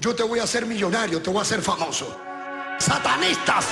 Yo te voy a hacer millonario, te voy a hacer famoso. Satanistas.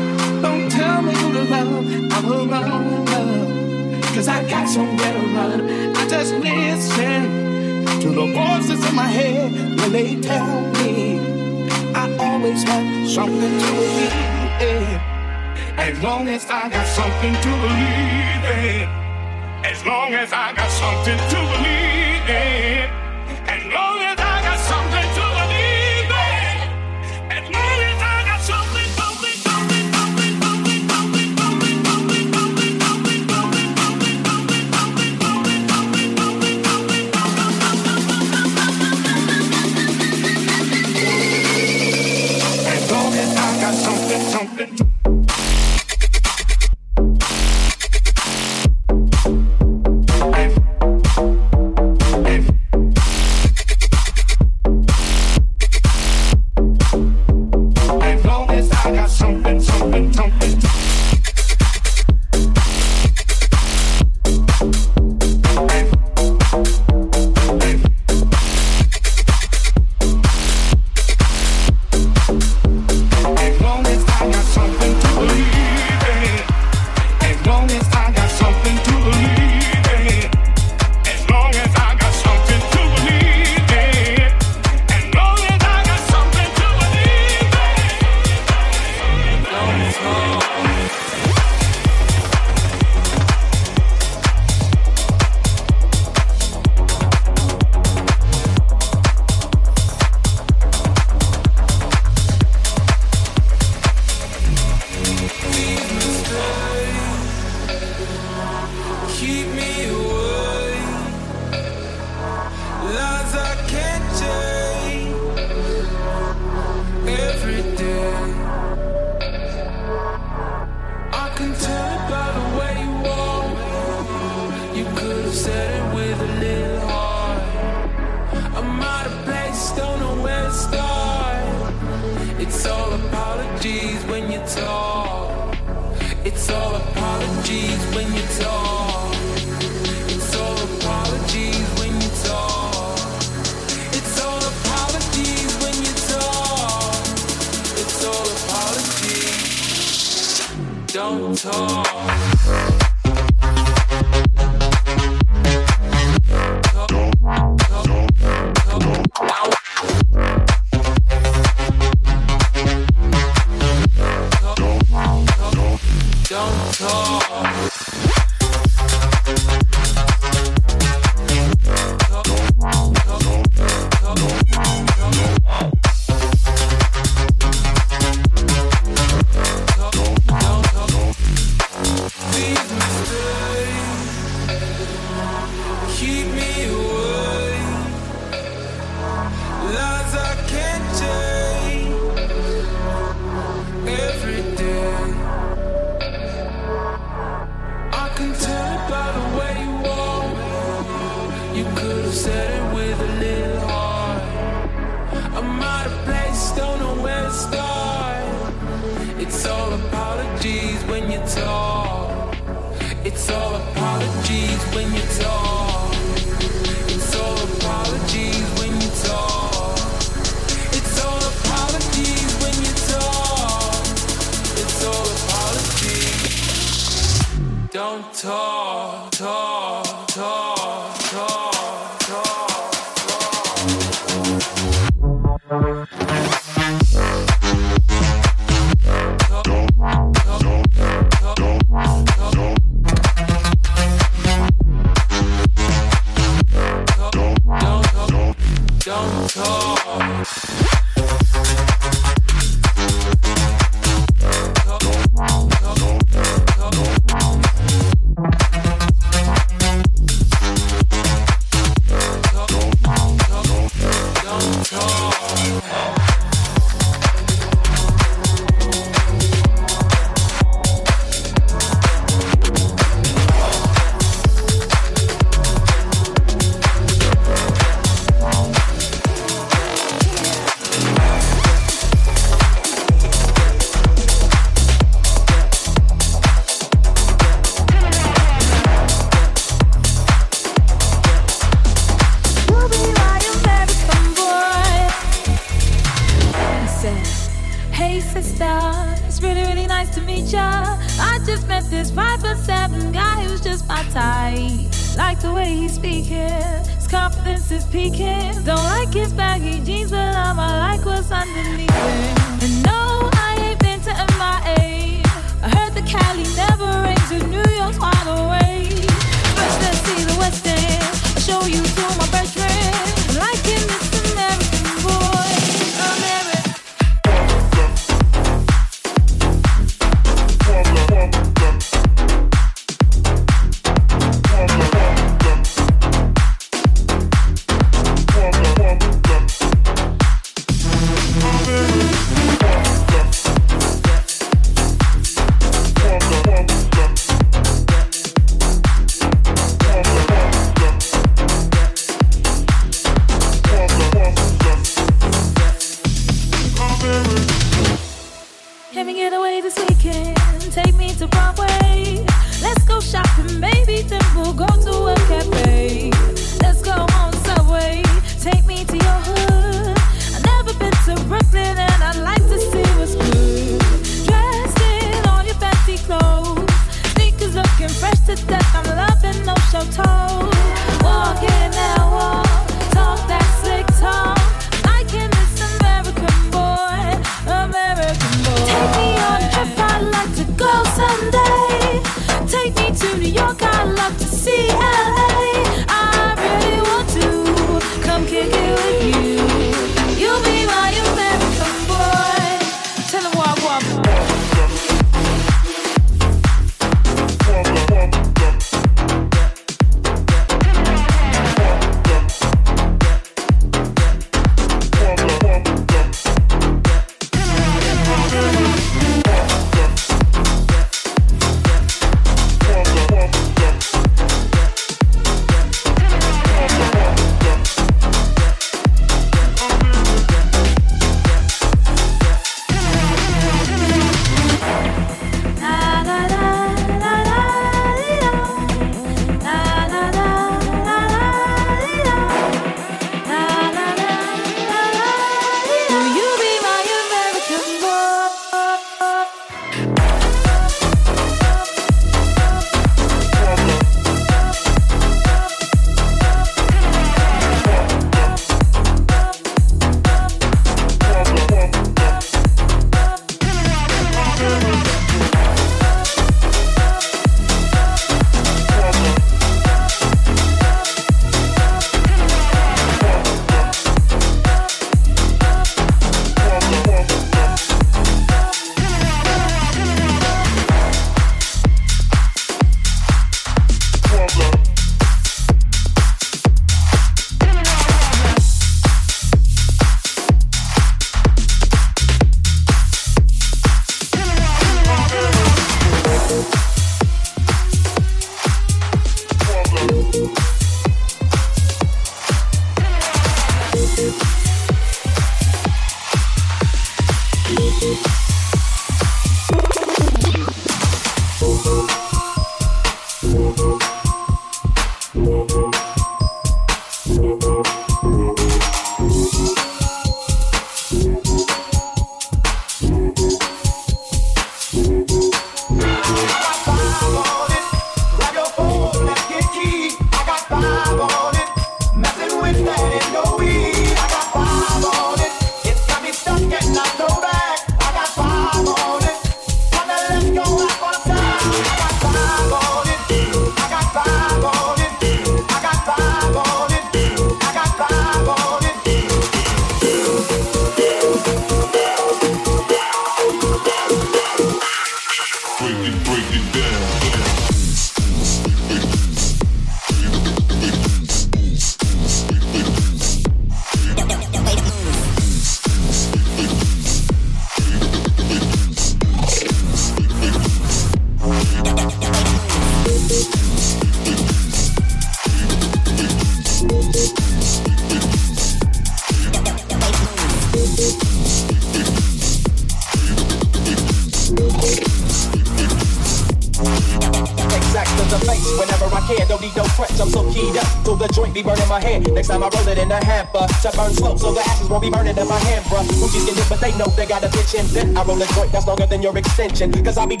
Cause I'll be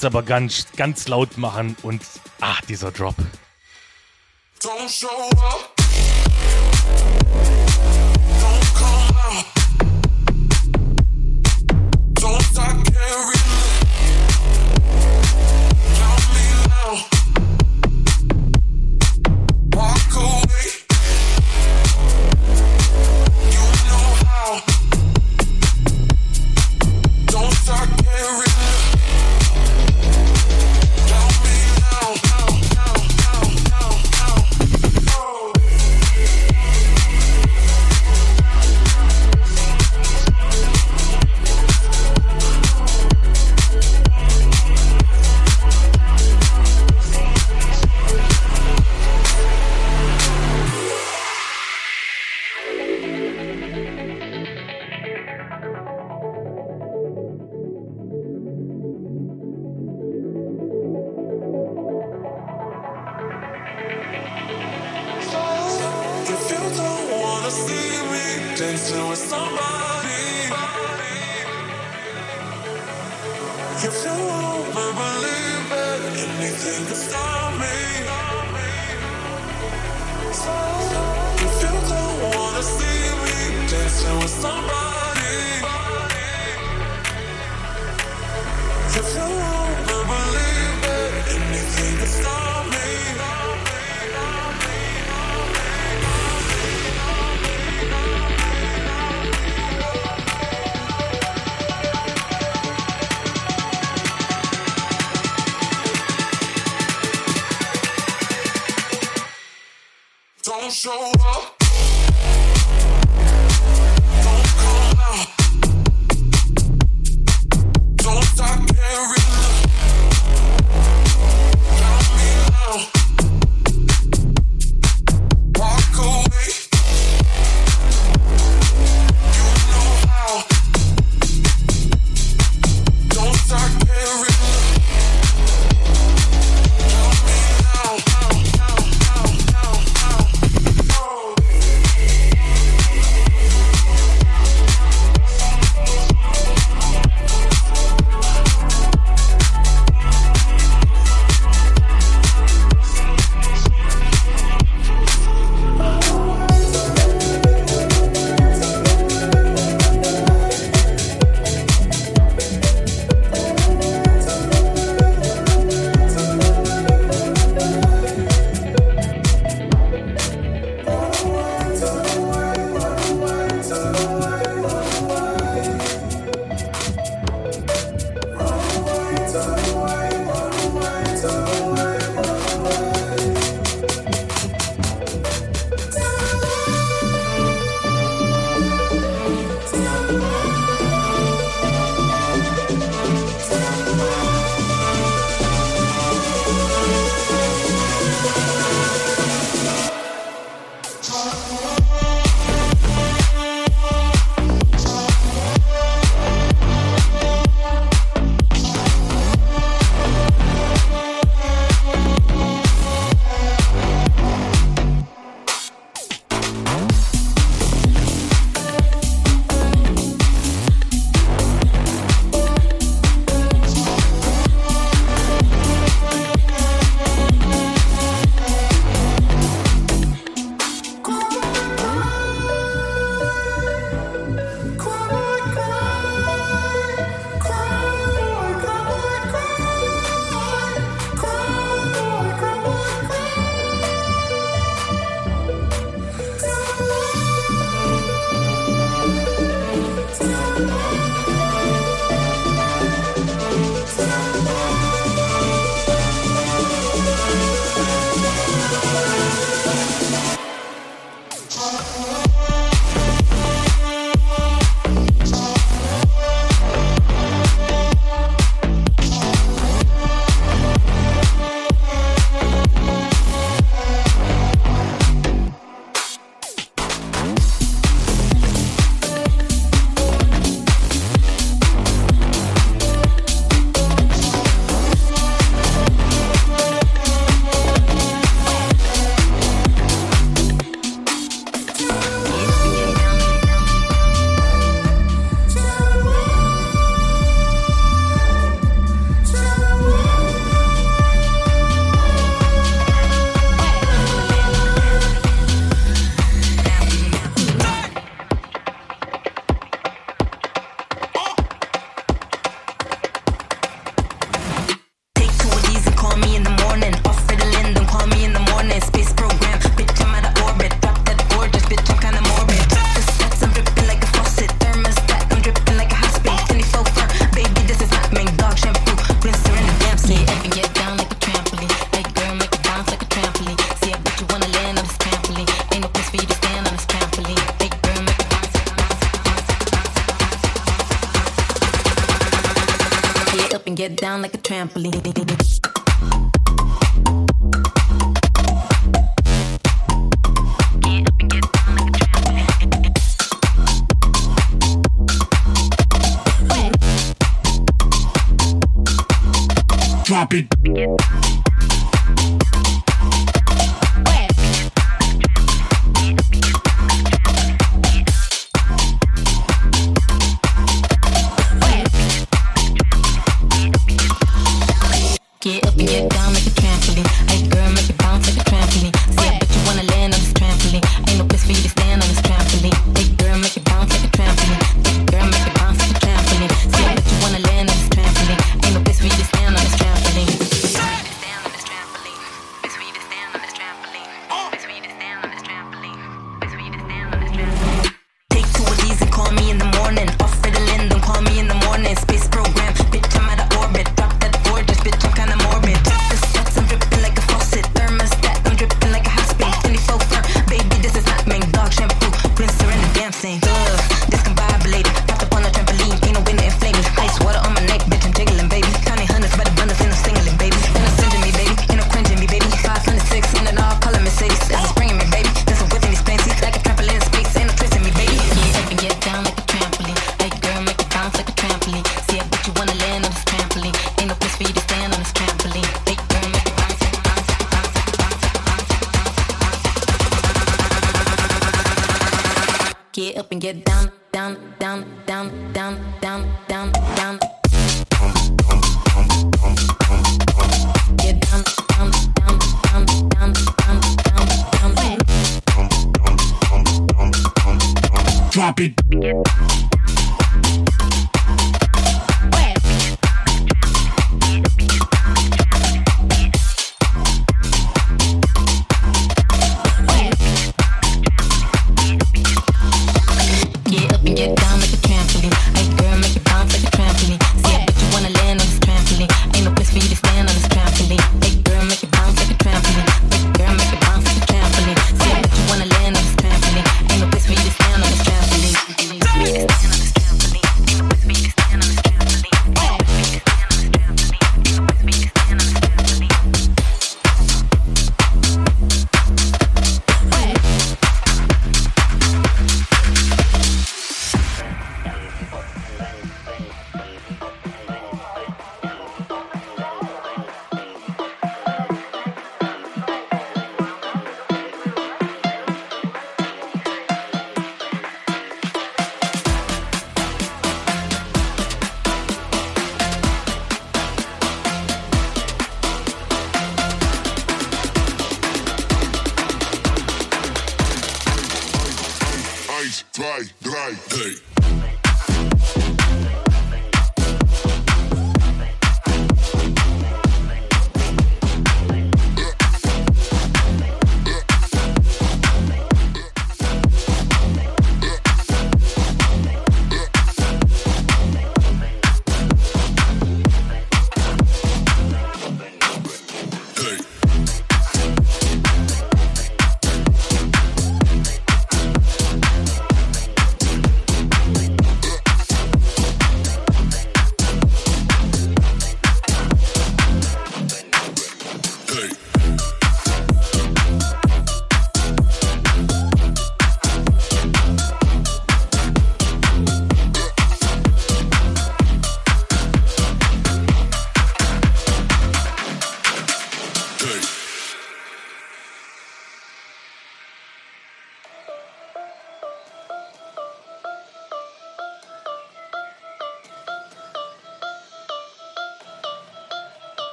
jetzt aber ganz, ganz laut machen und ach, dieser Drop. Don't show up.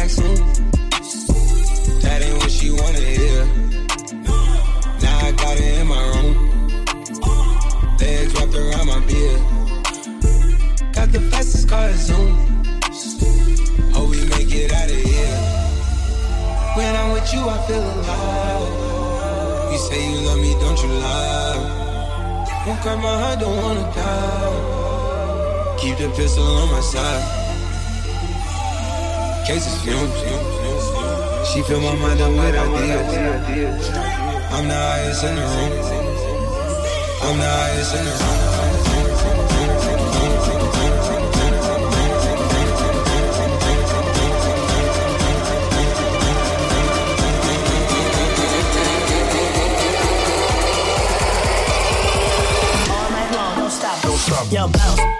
vaccine. That ain't what she wanted here. Now I got it in my room. Legs wrapped around my beard. Got the fastest car at Zoom. Hope we make it out of here. When I'm with you, I feel alive. You say you love me, don't you lie? Won't cut my heart, don't wanna die. Keep the pistol on my side cases fumes. She fill my mind up with ideas. I'm the highest in the room. I'm the highest in the room. All night long, don't stop, don't stop. Yo, bounce.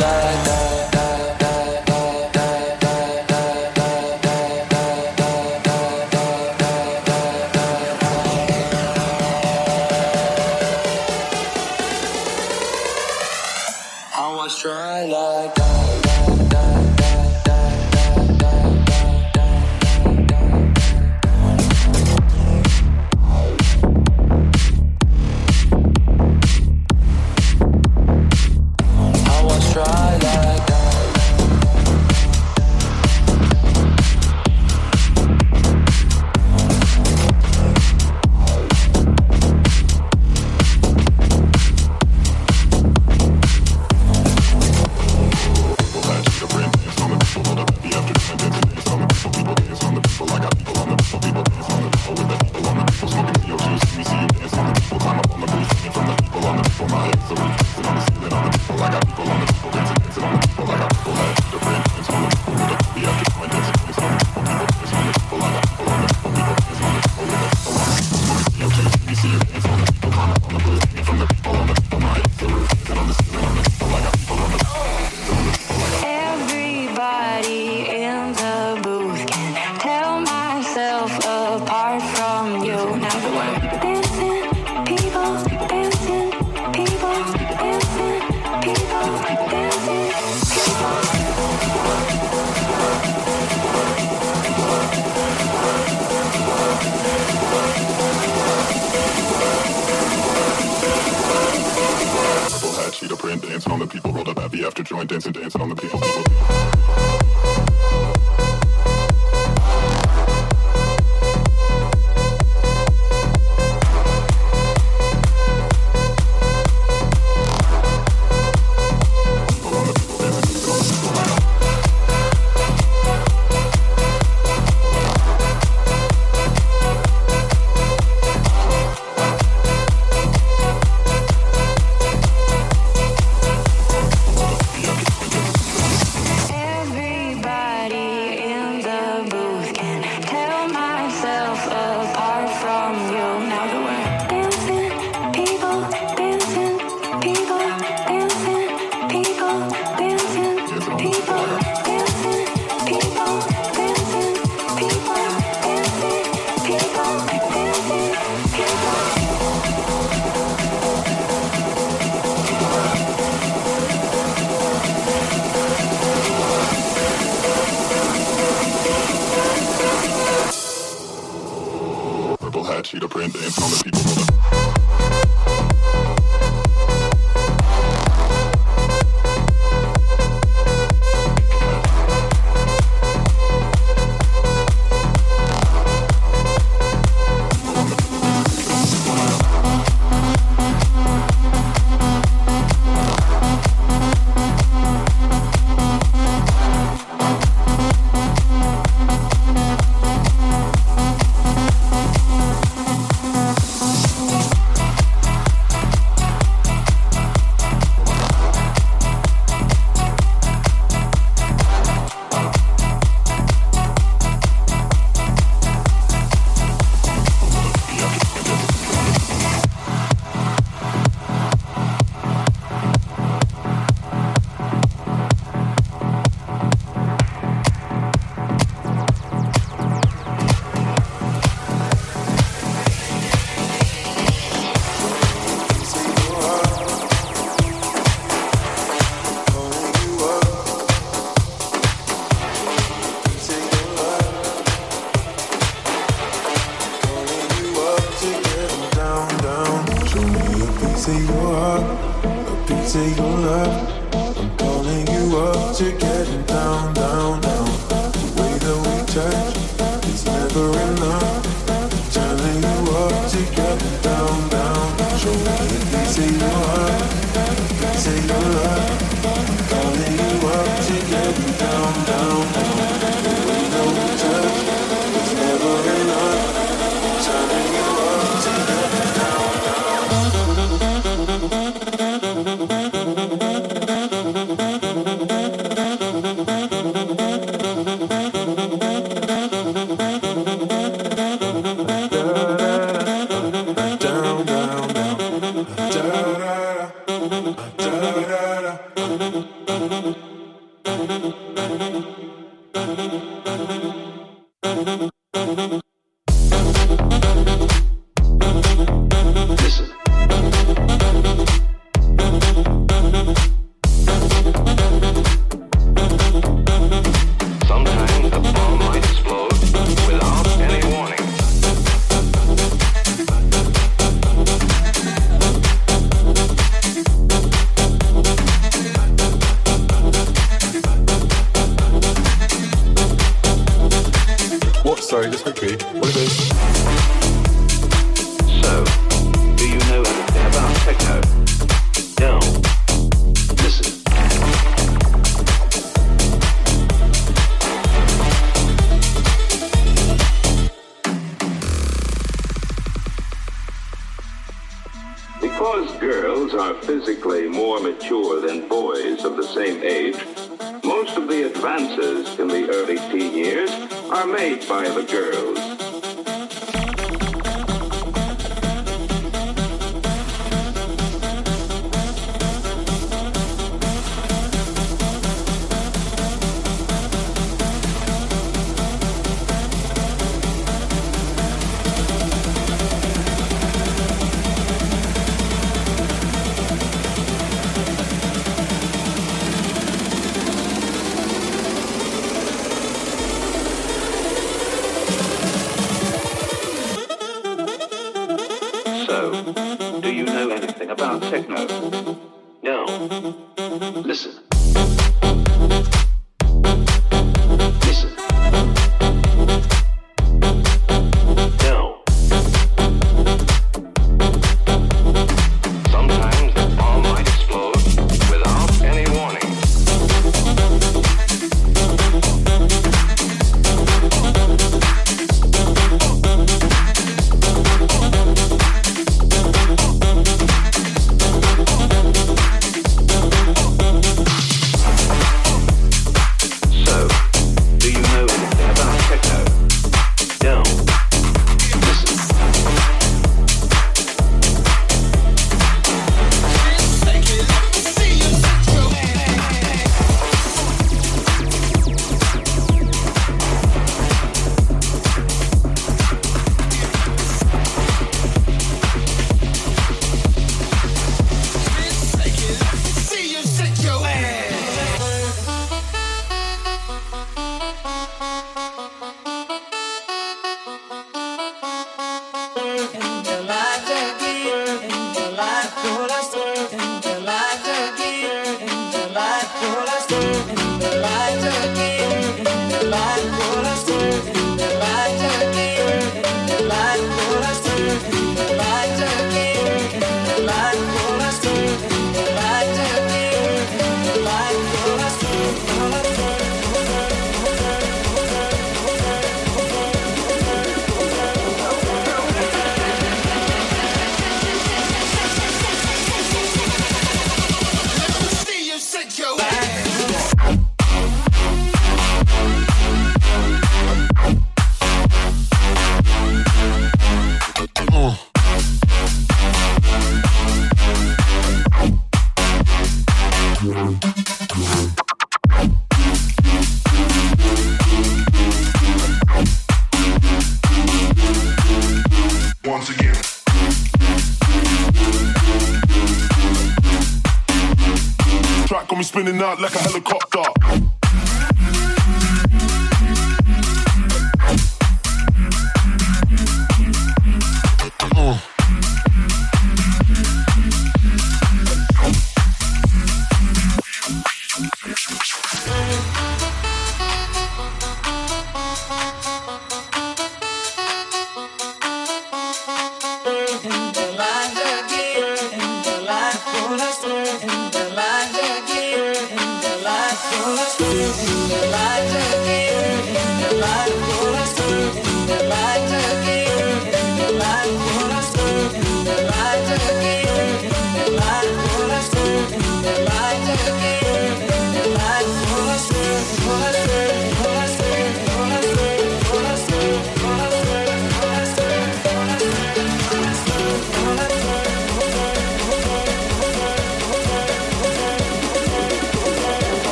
anything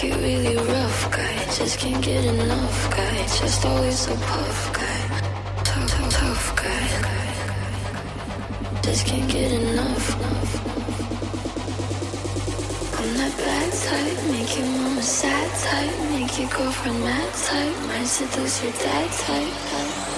Get really rough guy, just can't get enough guy, just always a puff guy, tough, tough, tough guy, just can't get enough. I'm that bad type, make your mama sad type, make your girlfriend mad type, might seduce your dad type.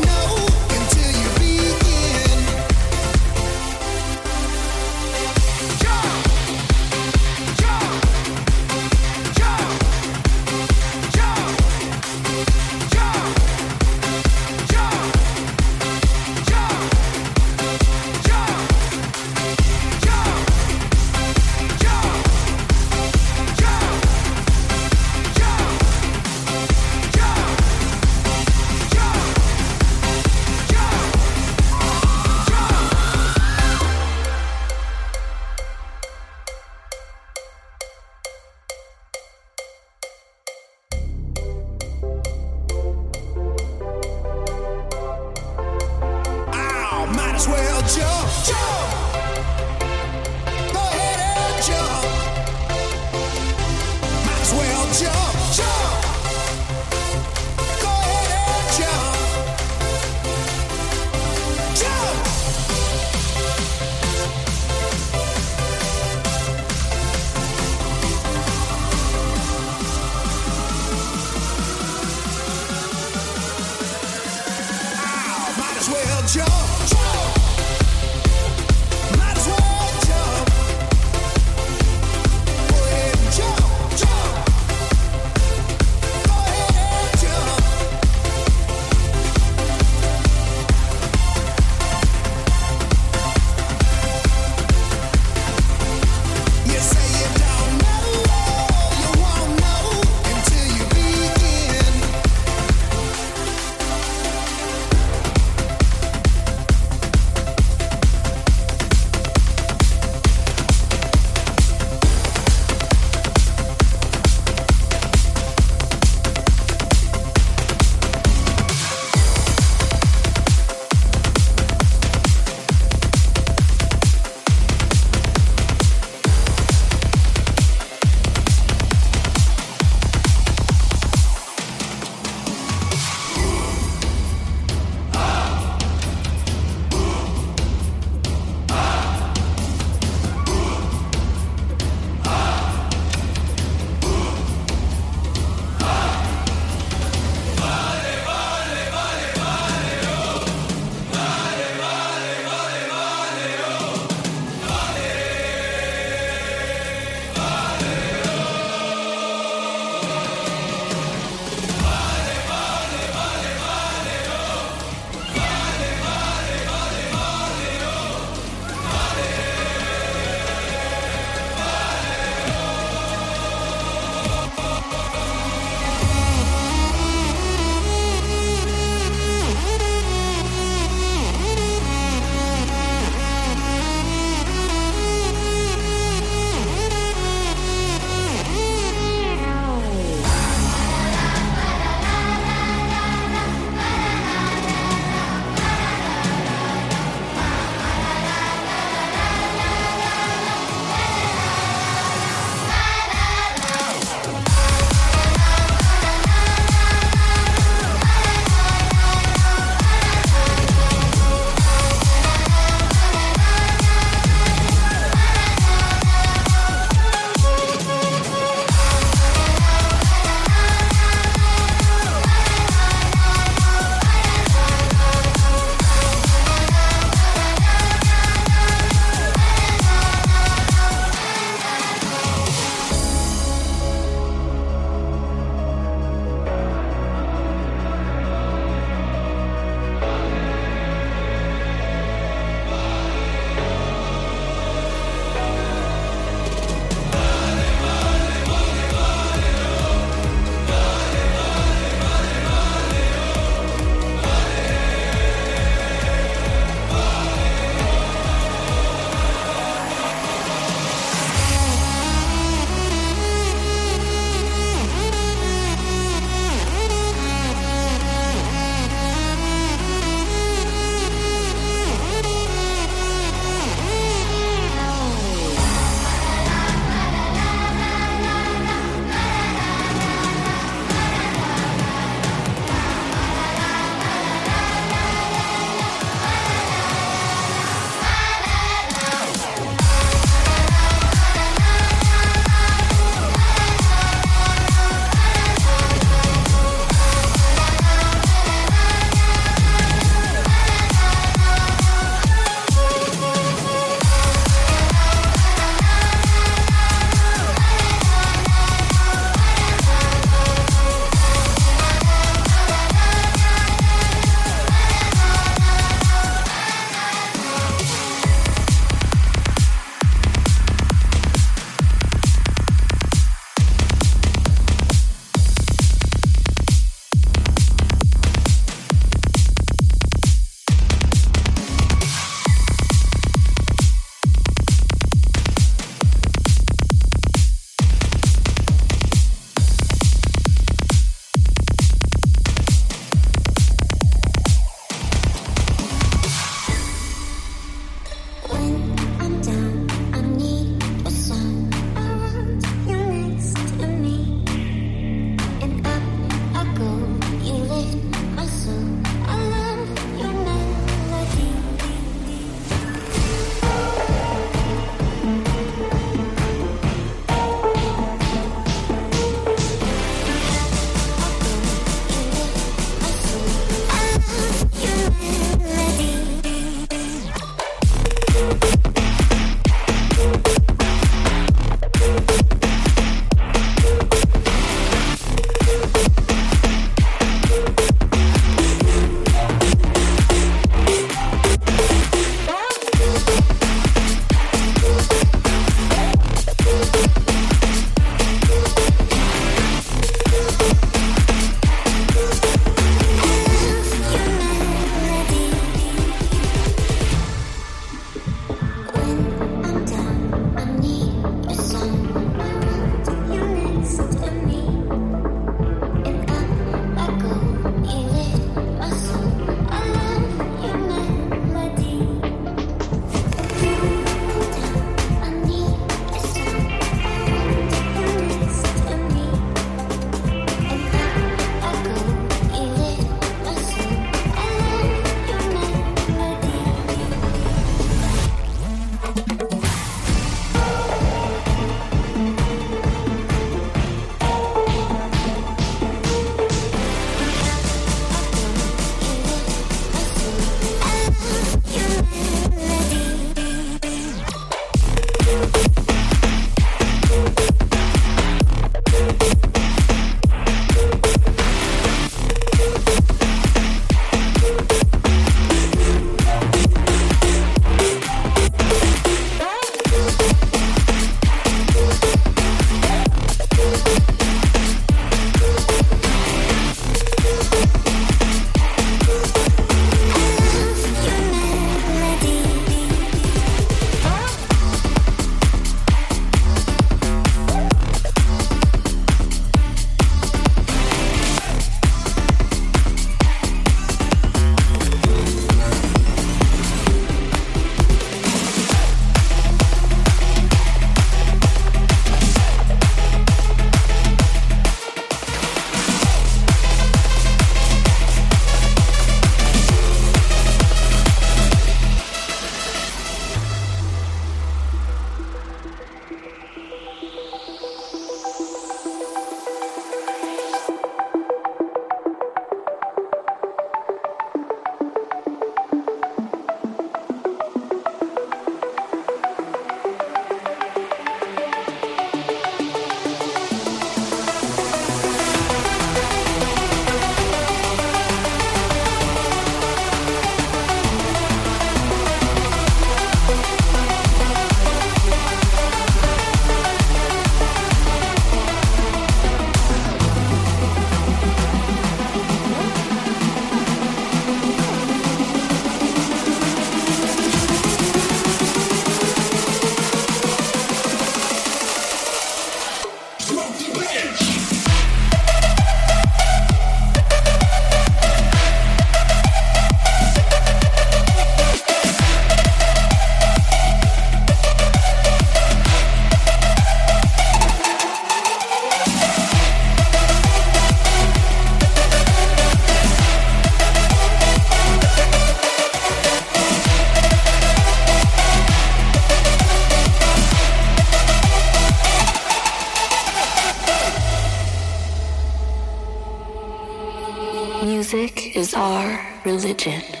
Religion.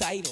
My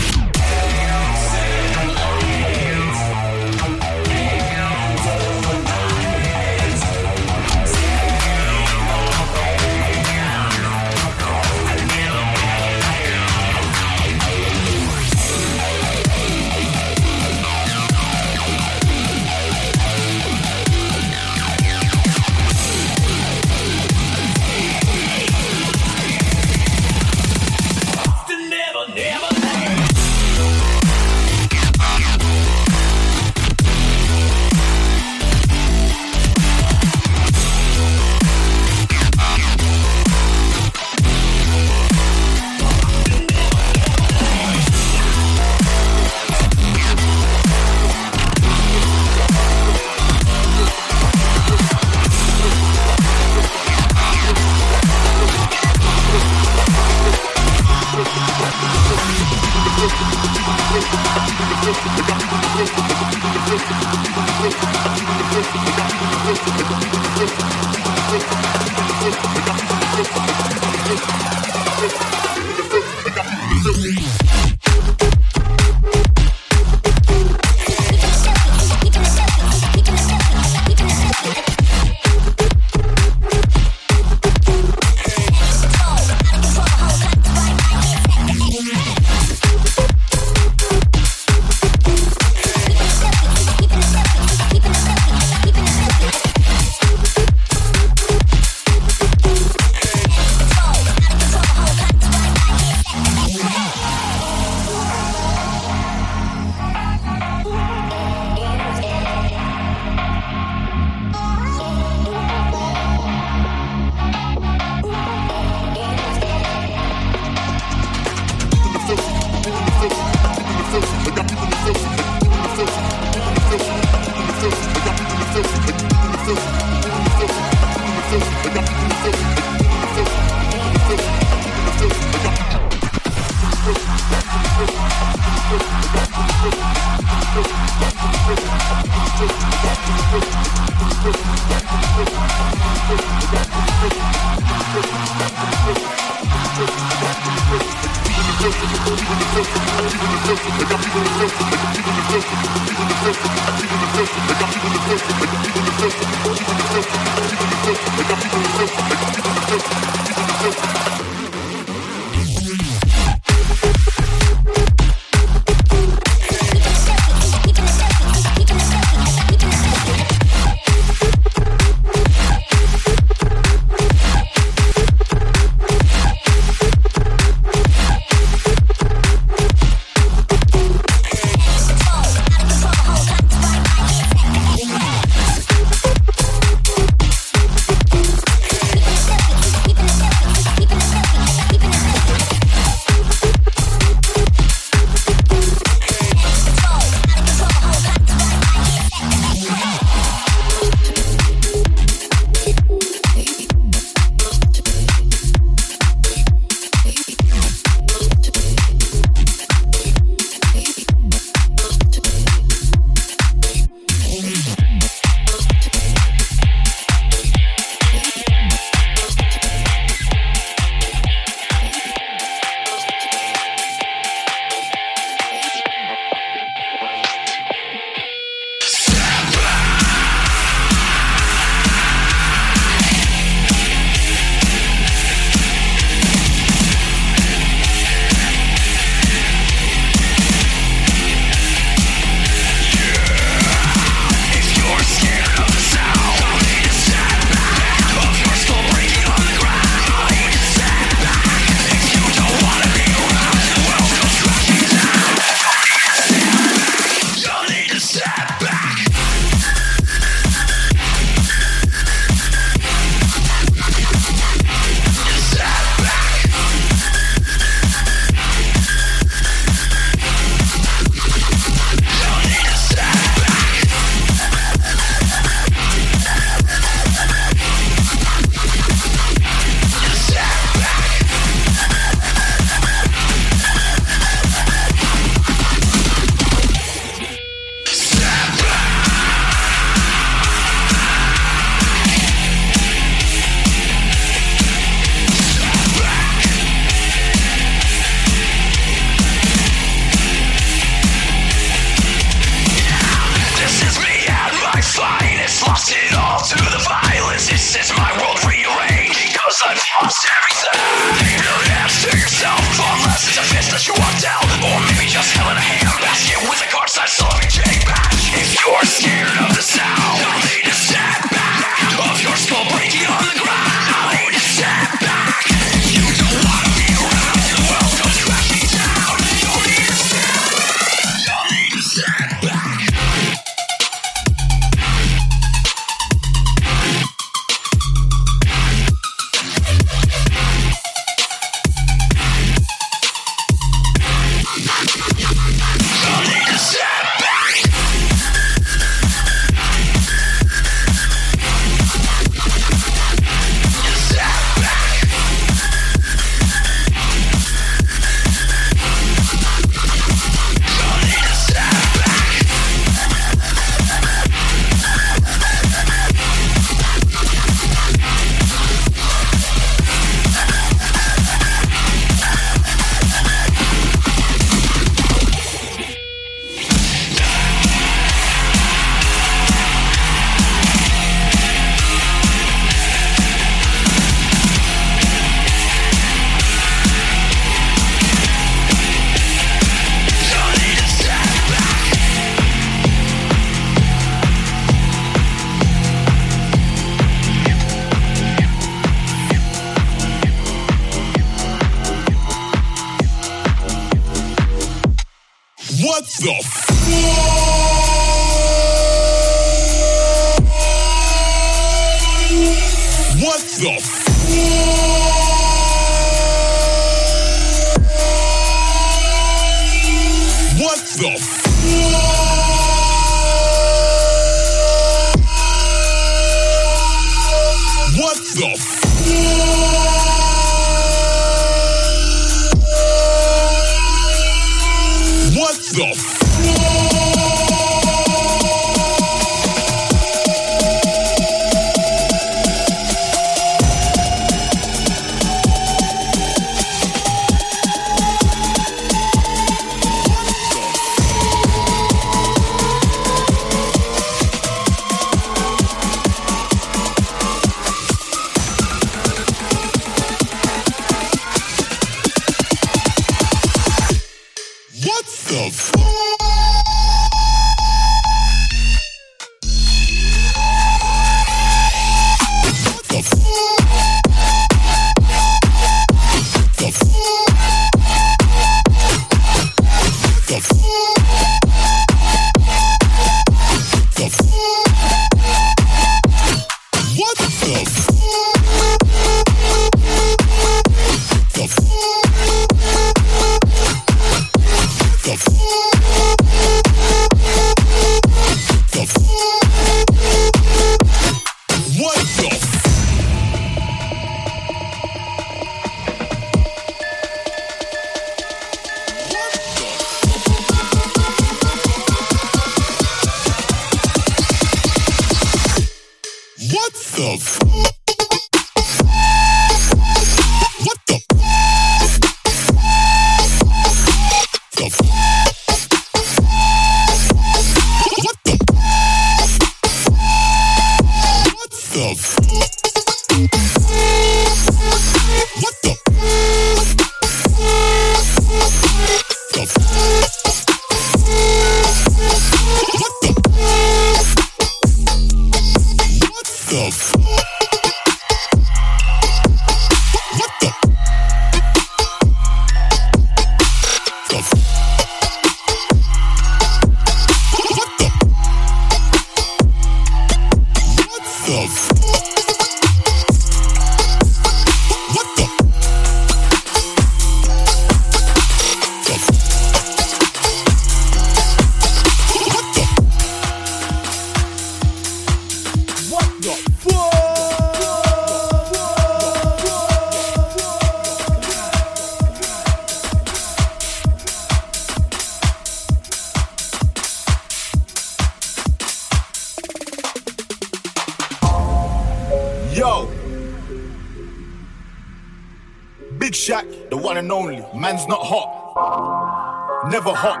only. Man's not hot. Never hot.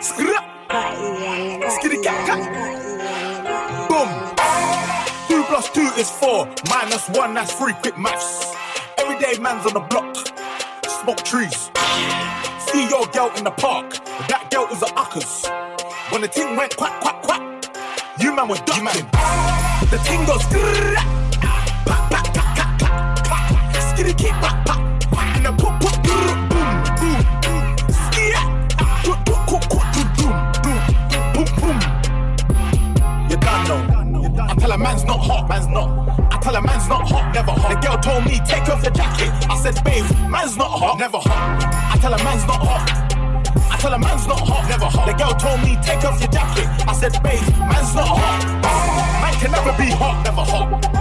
Skra. Cat cat. Boom. Two plus two is four. Minus one, that's three. Quick maths. Everyday man's on the block. Smoke trees. See your girl in the park. That girl is a uckers. When the ting went quack quack quack, you man was ducking. Man. The ting goes. Skitty kick back. tell her man's not hot, man's not. I tell her man's not hot, never hot. The girl told me, take off the jacket. I said, babe, man's not hot, never hot. I tell her man's not hot. I tell her man's not hot, never hot. The girl told me, take off your jacket. I said, babe, man's not hot. Man can never be hot, never hot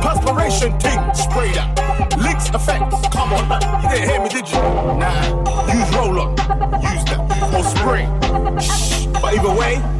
perspiration ting, spray that. Lynx effects, come on. You didn't hear me, did you? Nah. Use roll on, use that. Or spray. Shh. But either way,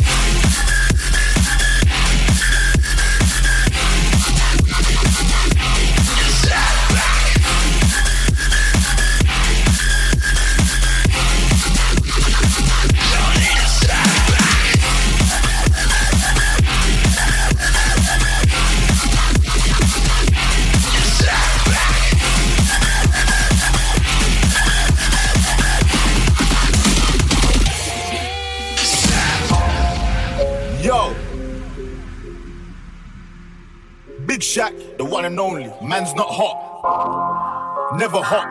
one and only. Man's not hot. Never hot.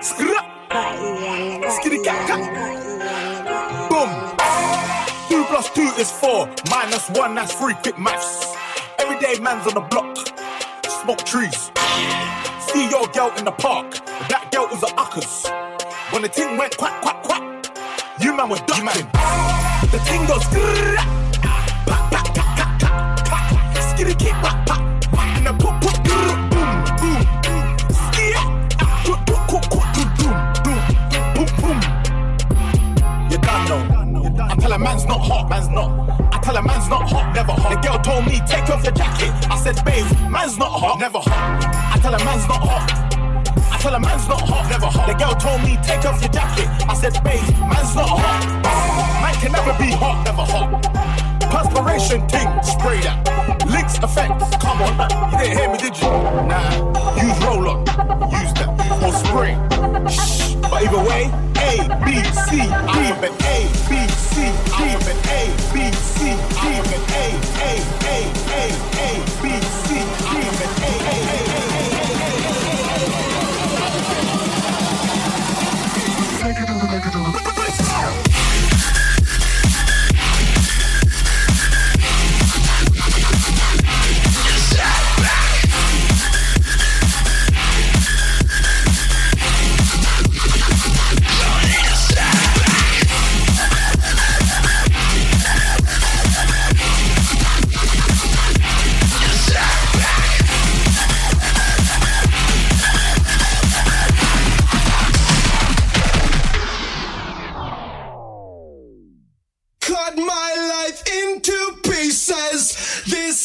Skra. Skitty cat. Boom. Two plus two is four. Minus one, that's three. Quick maths. Everyday man's on the block. Smoke trees. See your girl in the park. That girl was a uckers. When the thing went quack, quack, quack. You man were ducking. The thing goes. Skra. Skitty kick, pop, pop, tell a man's not hot, man's not. I tell a man's not hot, never hot. The girl told me take off your jacket. I said, babe, man's not hot, never hot. I tell a man's not hot. I tell a man's not hot, never hot. The girl told me take off your jacket. I said, babe, man's not hot. Man can never be hot, never hot. Perspiration ting, spray that. Lynx effects, come on. You didn't hear me, did you? Nah, use roll on, use that. Or spray. Shh. But either way, A, B, C, D, alphabet A, B, C, alphabet A, B, C, alphabet A, A, A, A, A, B, C, alphabet A, A, A, A, cut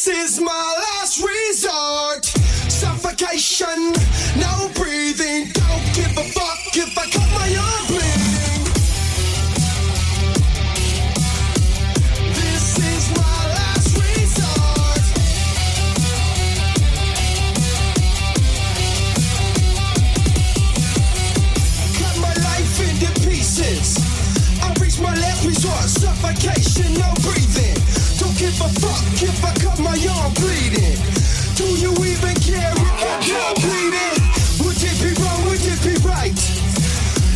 This is my last resort. Suffocation, no breathing. Don't give a fuck if I cut my own bleeding. This is my last resort. Cut my life into pieces. I reach my last resort. Suffocation, no breathing. Give a fuck if I cut my arm bleeding. Do you even care if I am bleeding? Would it be wrong? Would it be right?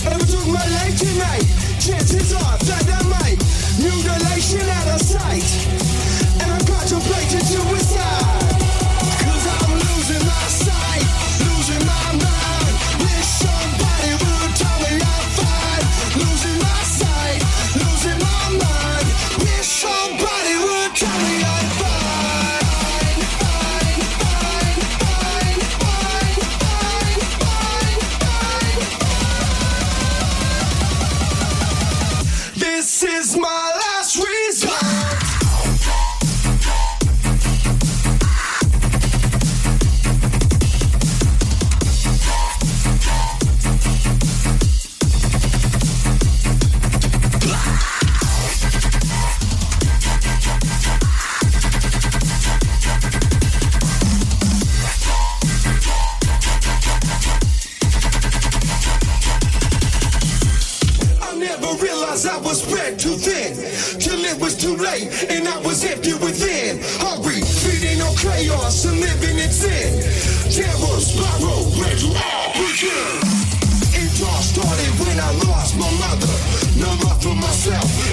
I took my life tonight, chances are that late and I was empty within. Hungry, feeding on chaos and living in sin. Terror spiral, where do all begin? It all started when I lost my mother. No love for myself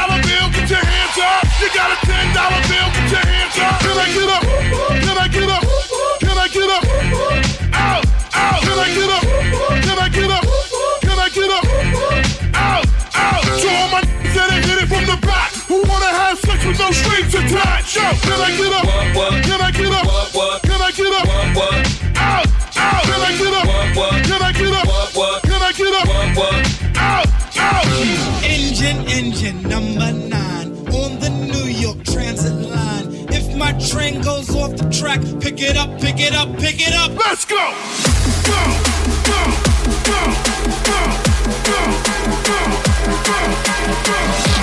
dollar bill, get your hands up. You got a ten dollar bill, get your hands up. Can I get up? Can I get up? Can I get up? Out, out. Can I get up? Can I get up? Can I get up? Out, out. To all my that hit it from the back, who wanna have sex with no strings attached? Yo, can I get up? Can I get up? engine number nine on the New York Transit line. If my train goes off the track, pick it up, pick it up, pick it up. Let's go! Go! Go! Go! Go! Go! Go! Go! go.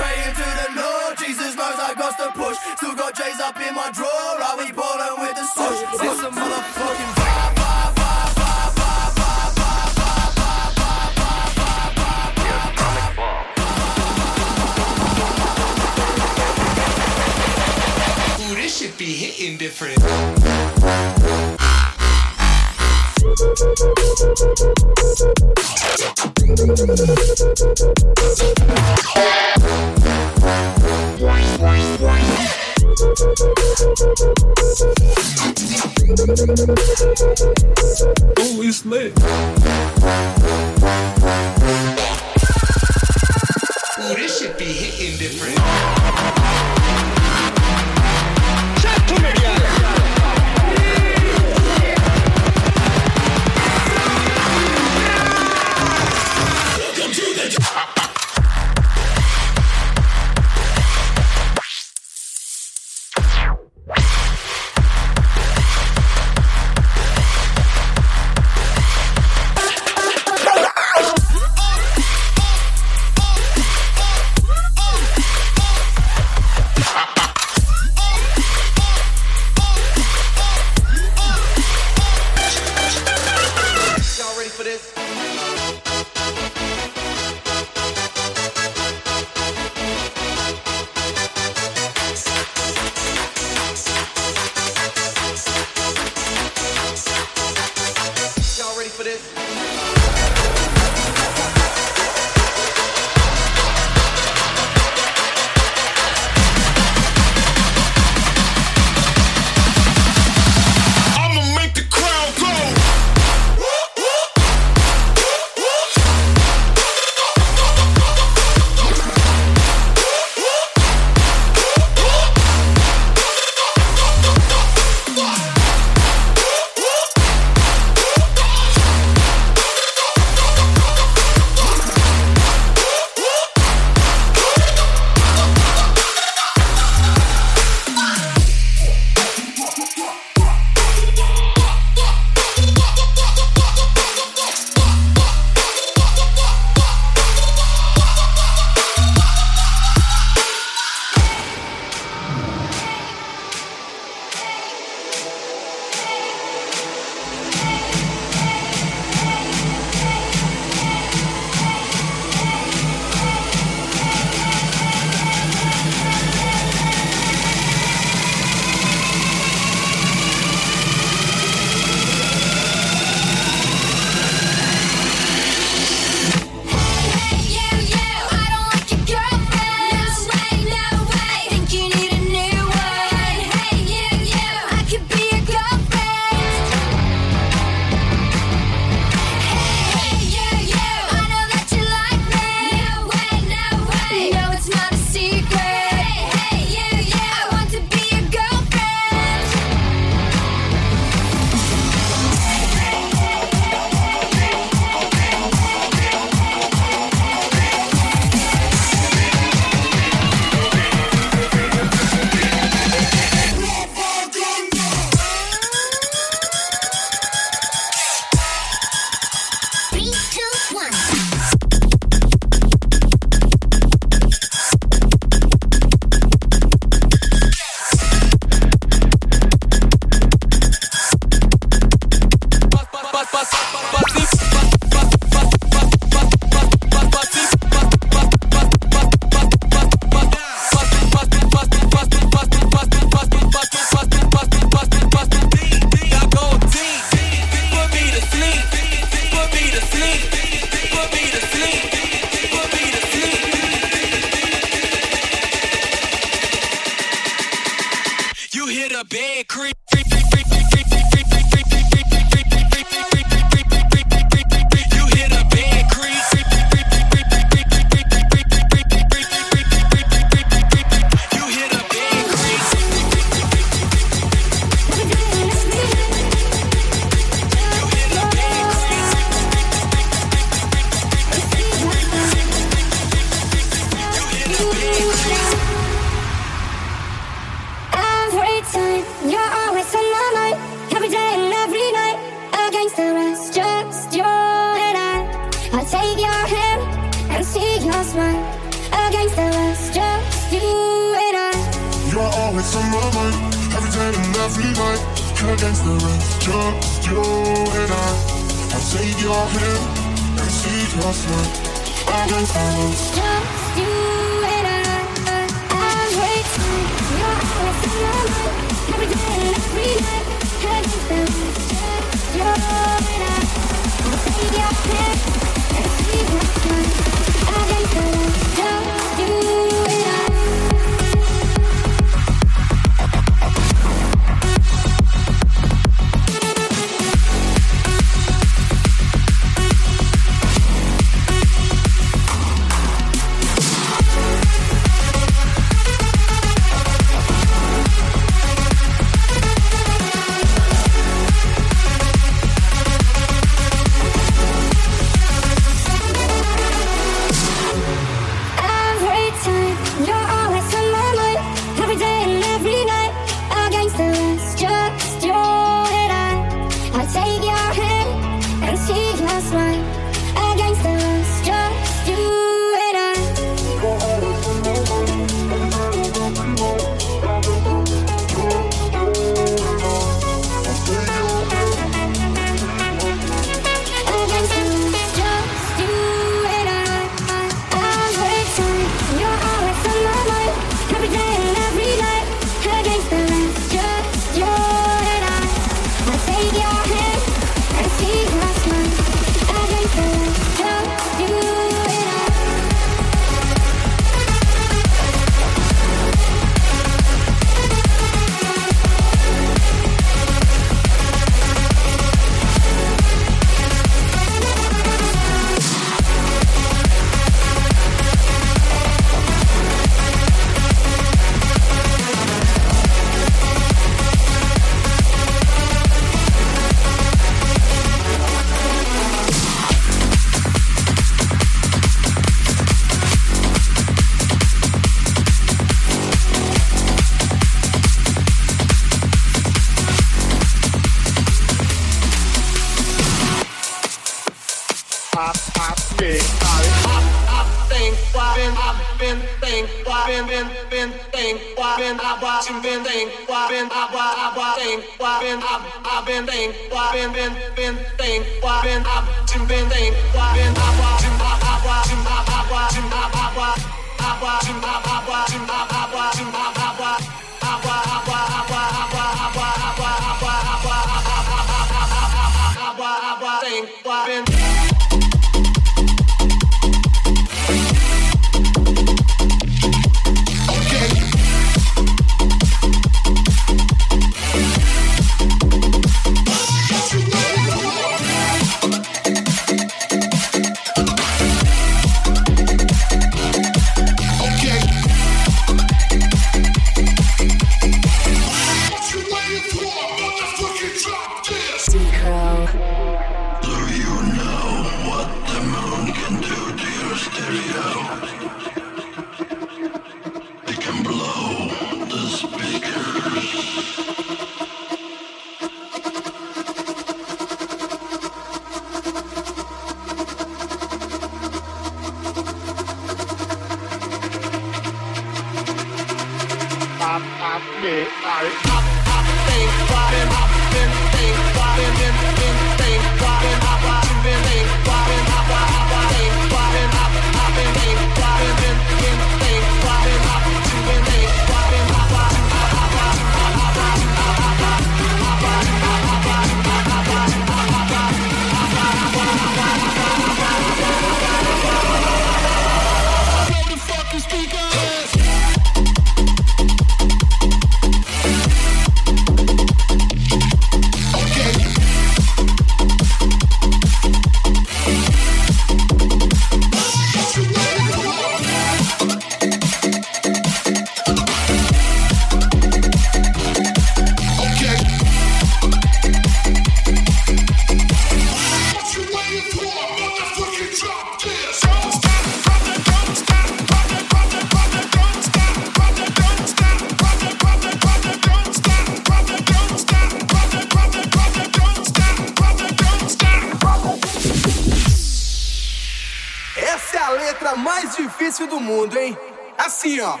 do mundo, hein? Assim, ó. Uh!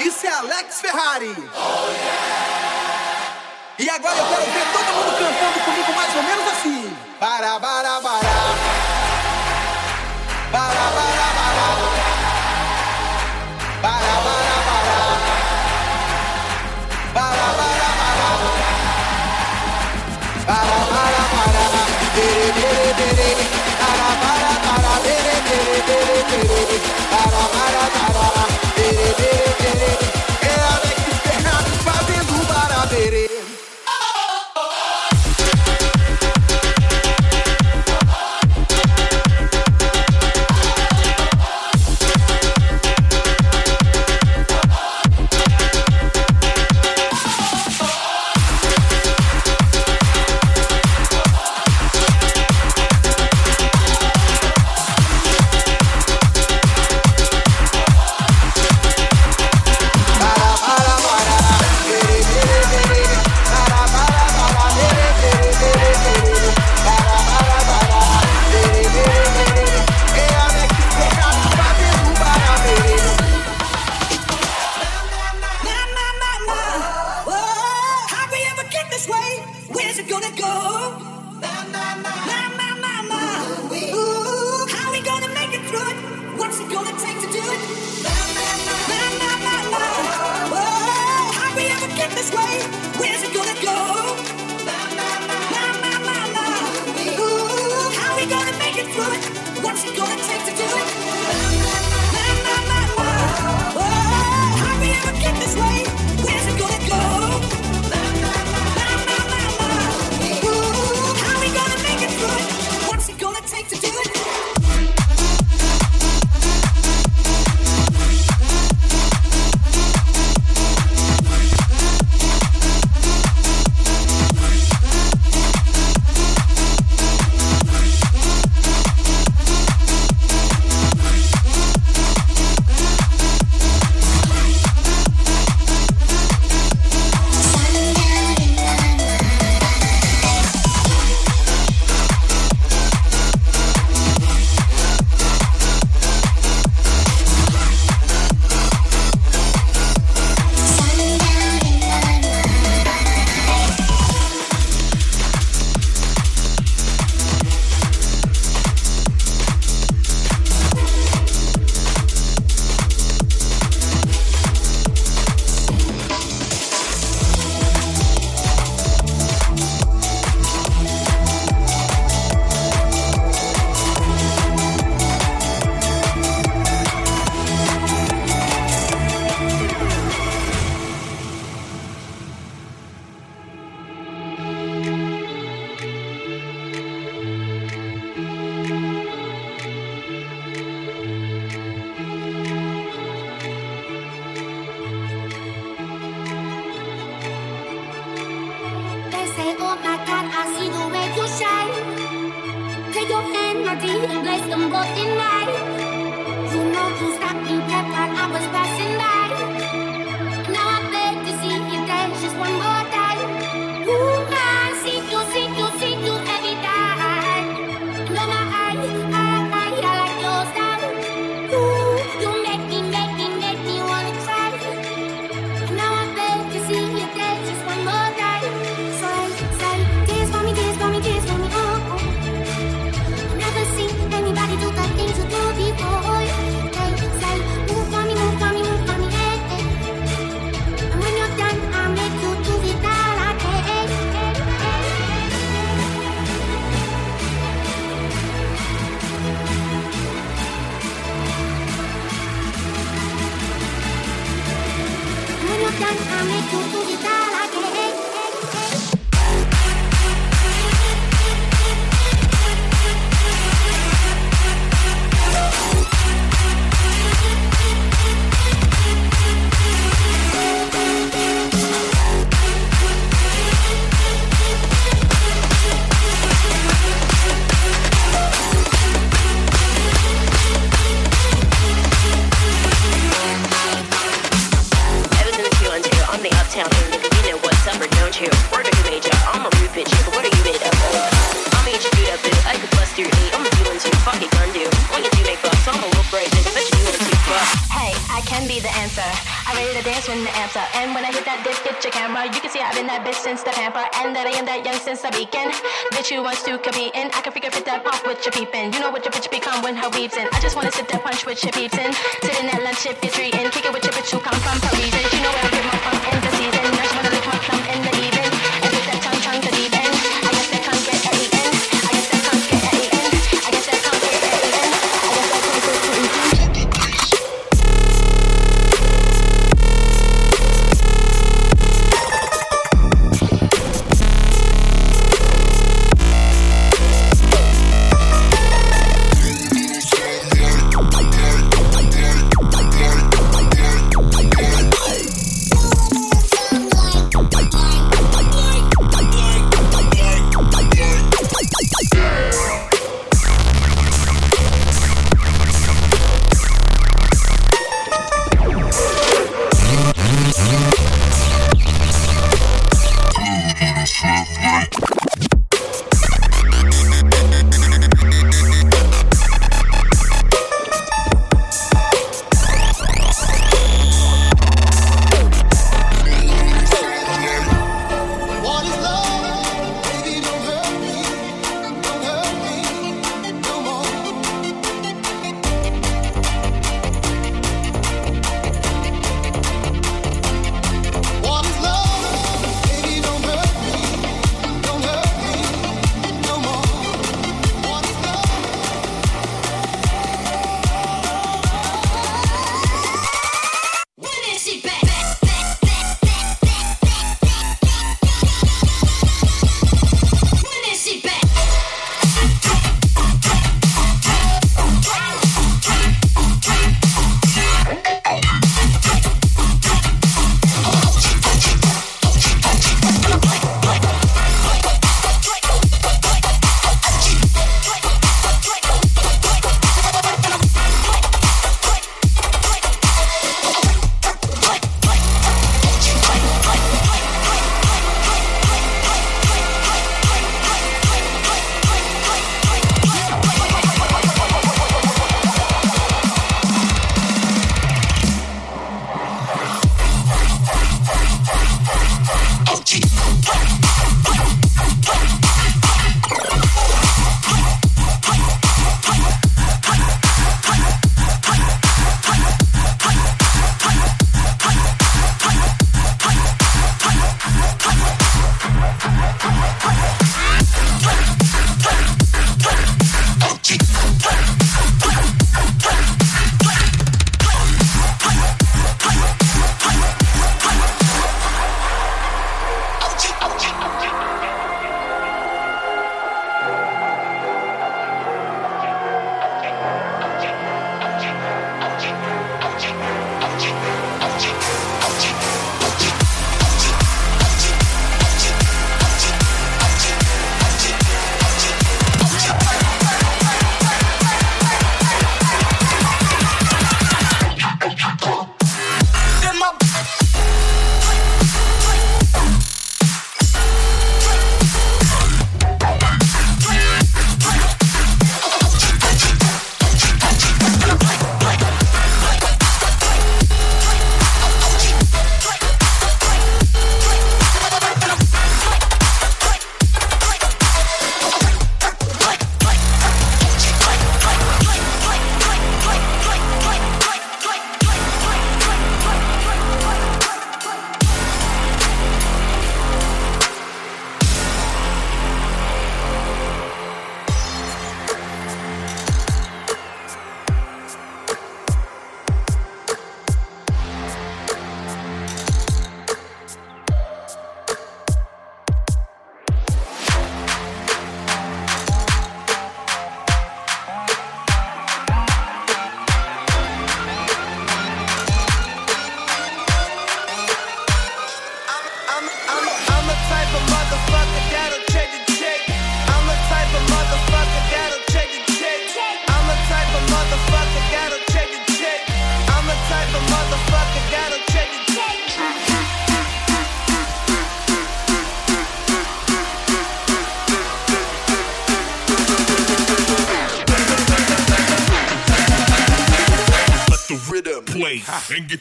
Isso é Alex Ferrari. Oh, yeah. E agora eu quero ver todo mundo cantando comigo mais ou menos Para para para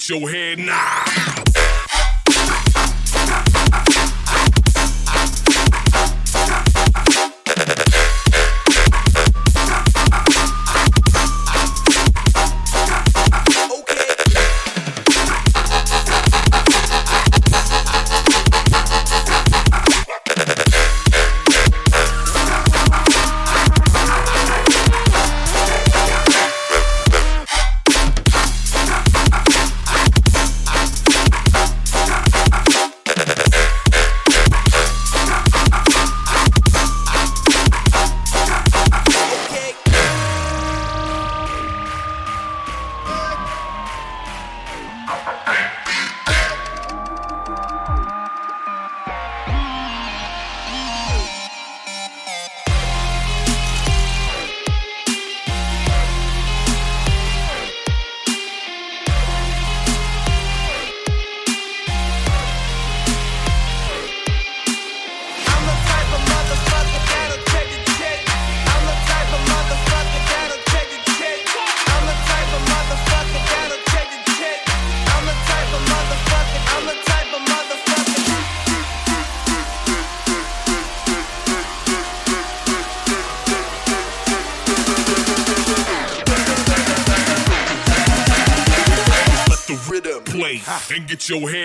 your head your head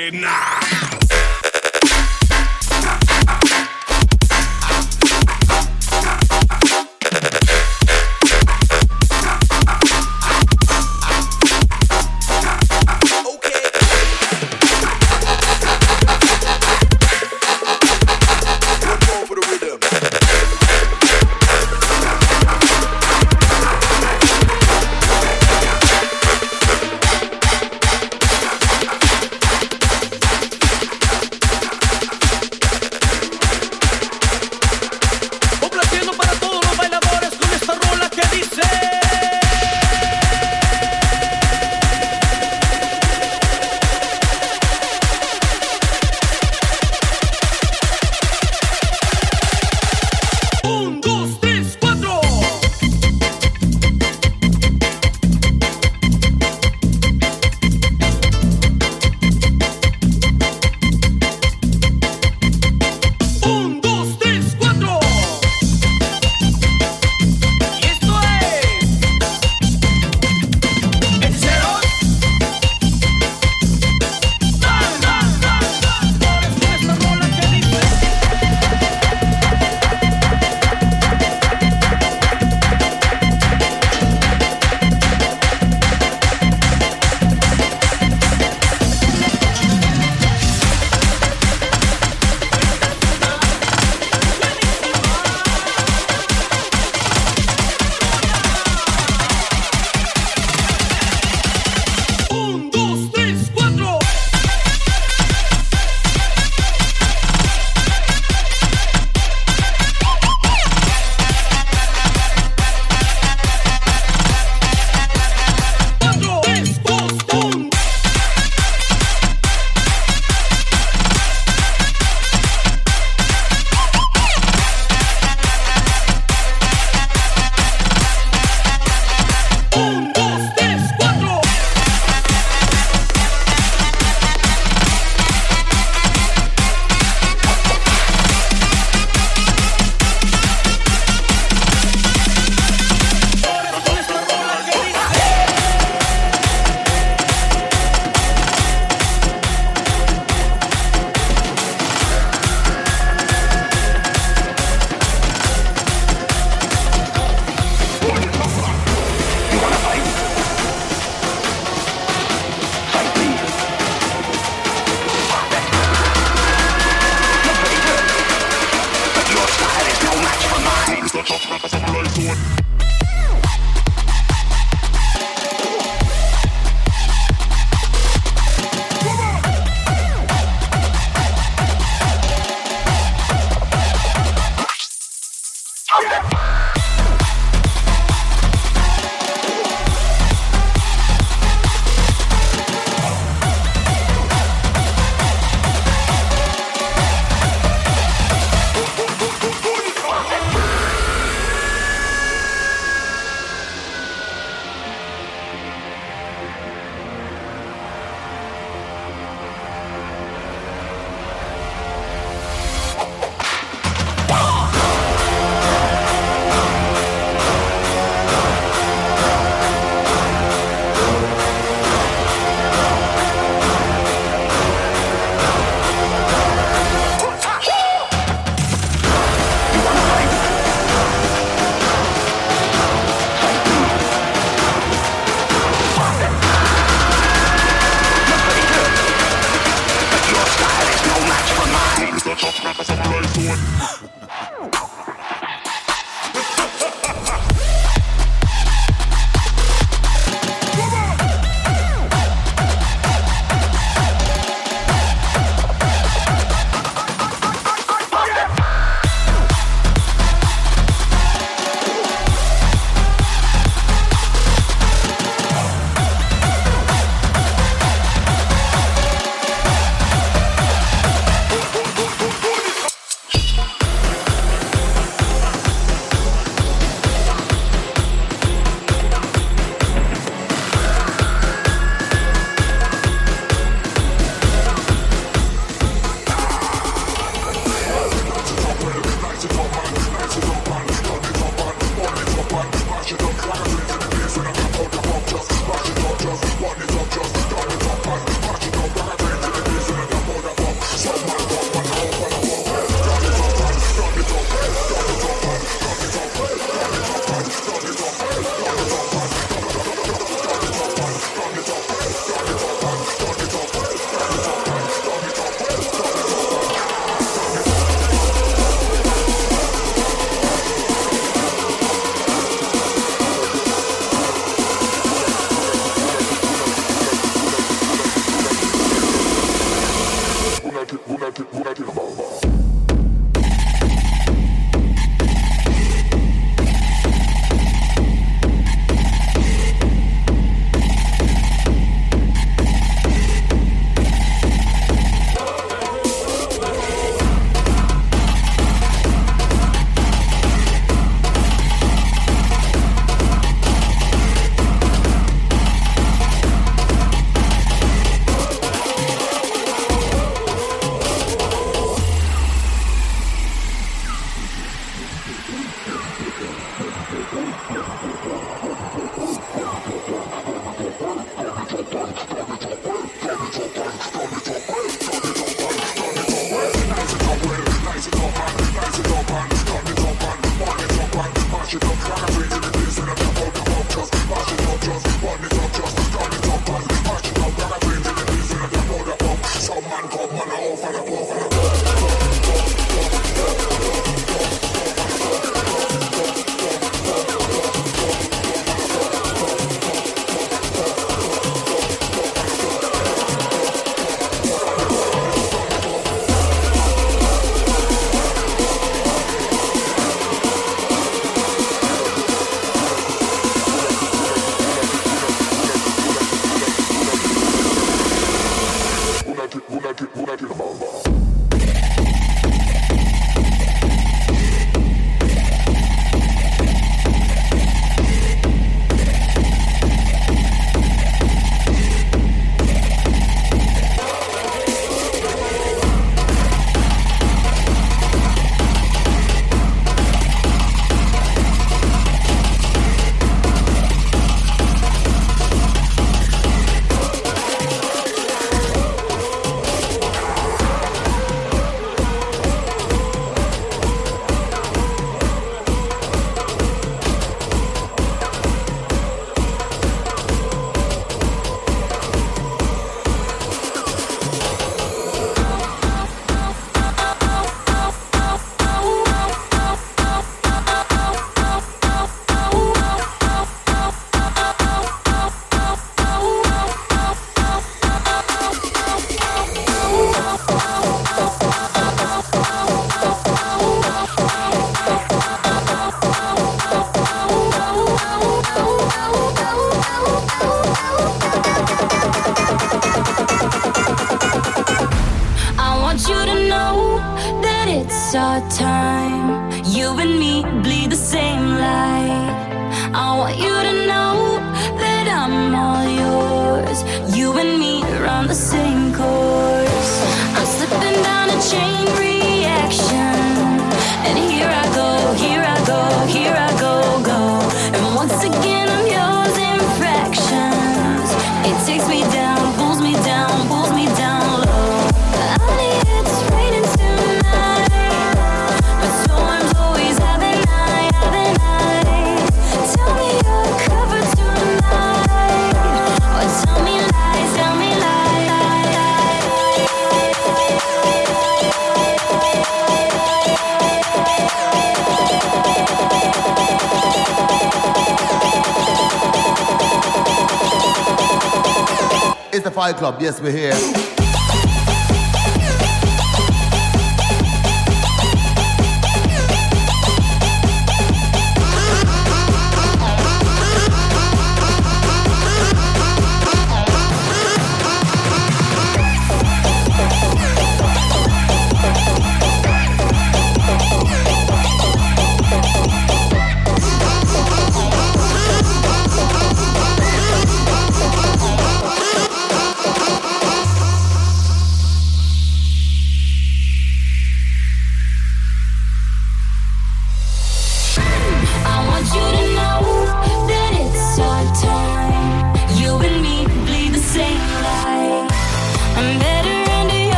Club. Yes, we're here.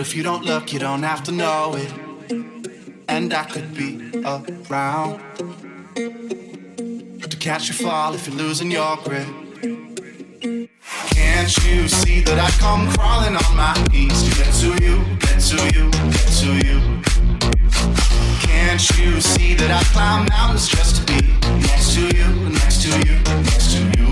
But if you don't look, you don't have to know it. And I could be around to catch you fall if you're losing your grip. Can't you see that I come crawling on my knees to get to you, get to you, get to you? Can't you see that I climb mountains just to be next to you, next to you, next to you?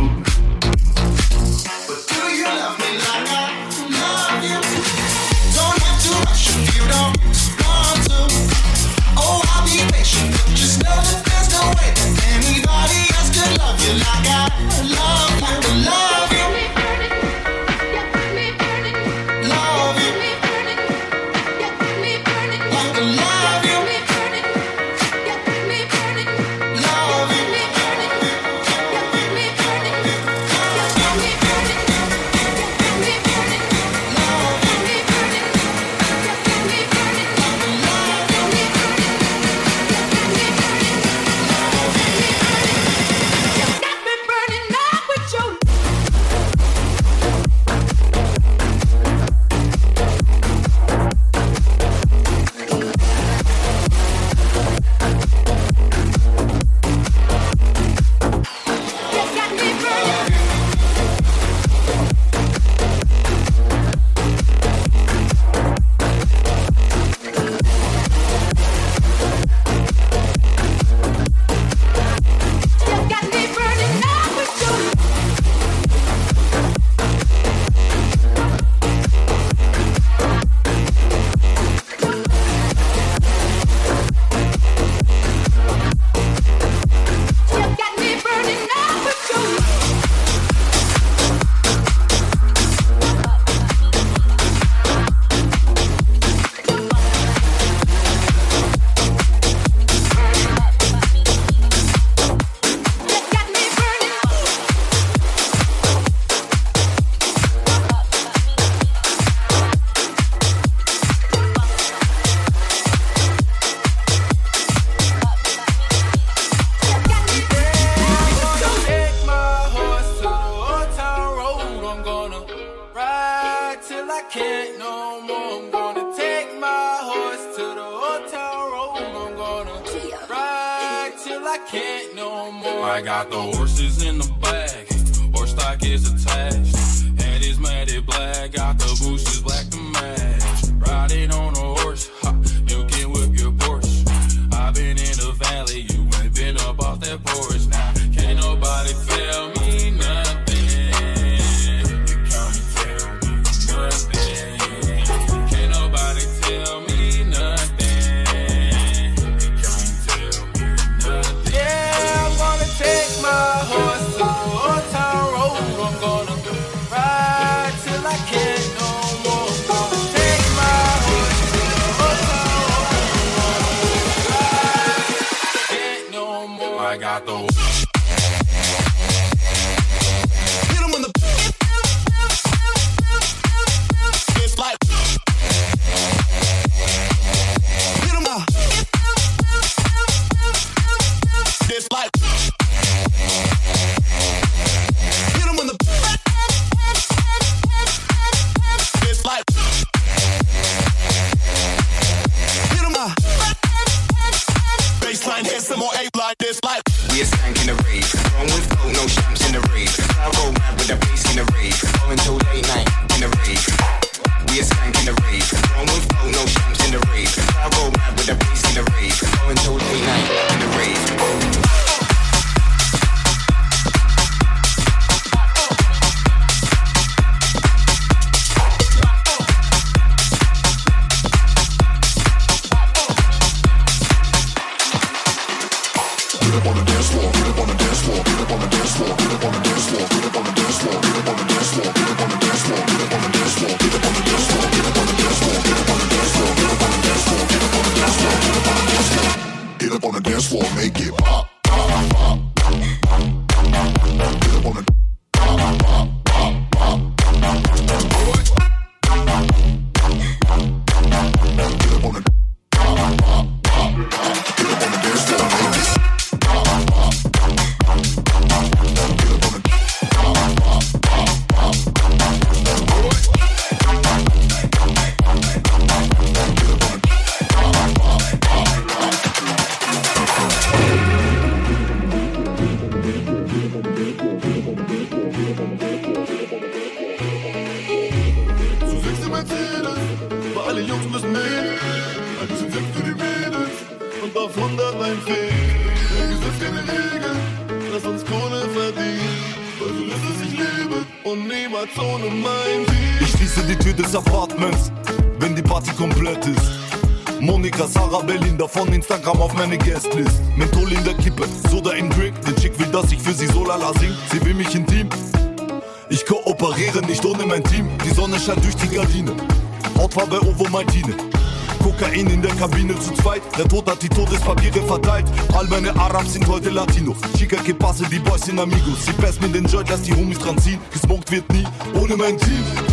Der Tod hat die Todespapiere verteilt. All meine Arabs sind heute Latino. Chica que die Boys sind Amigos. Sie passen mit den Joy, dass die Homies dran ziehen. Gesmoked wird nie ohne mein Team.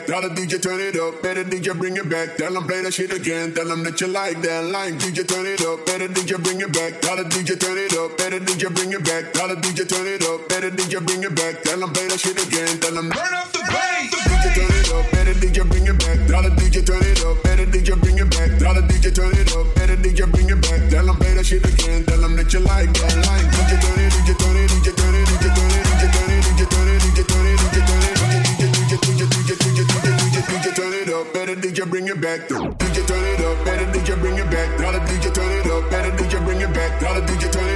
Back. Tell the DJ turn it up, better DJ bring it back. Tell them play that shit again. Tell them that you like that line. DJ turn it up, better DJ bring it back. Tell the DJ turn it up, better DJ bring it back. Tell the DJ turn it up, better DJ bring it back. Tell them play that shit again. Tell them turn up the bass. DJ turn it up, better DJ bring it back. Tell the DJ turn it up, better DJ bring it back. Tell the DJ turn it up, better DJ bring it back. Tell them play that shit again. Tell them that you like that line. DJ turn it, DJ turn it, DJ turn it, DJ turn it, DJ turn it, DJ turn it, DJ turn it, DJ turn it, DJ DJ DJ DJ DJ DJ turn it up, better DJ bring it back. DJ turn it up, better DJ bring it back. Tell the DJ turn it up, better DJ bring it back. Tell the DJ turn it up,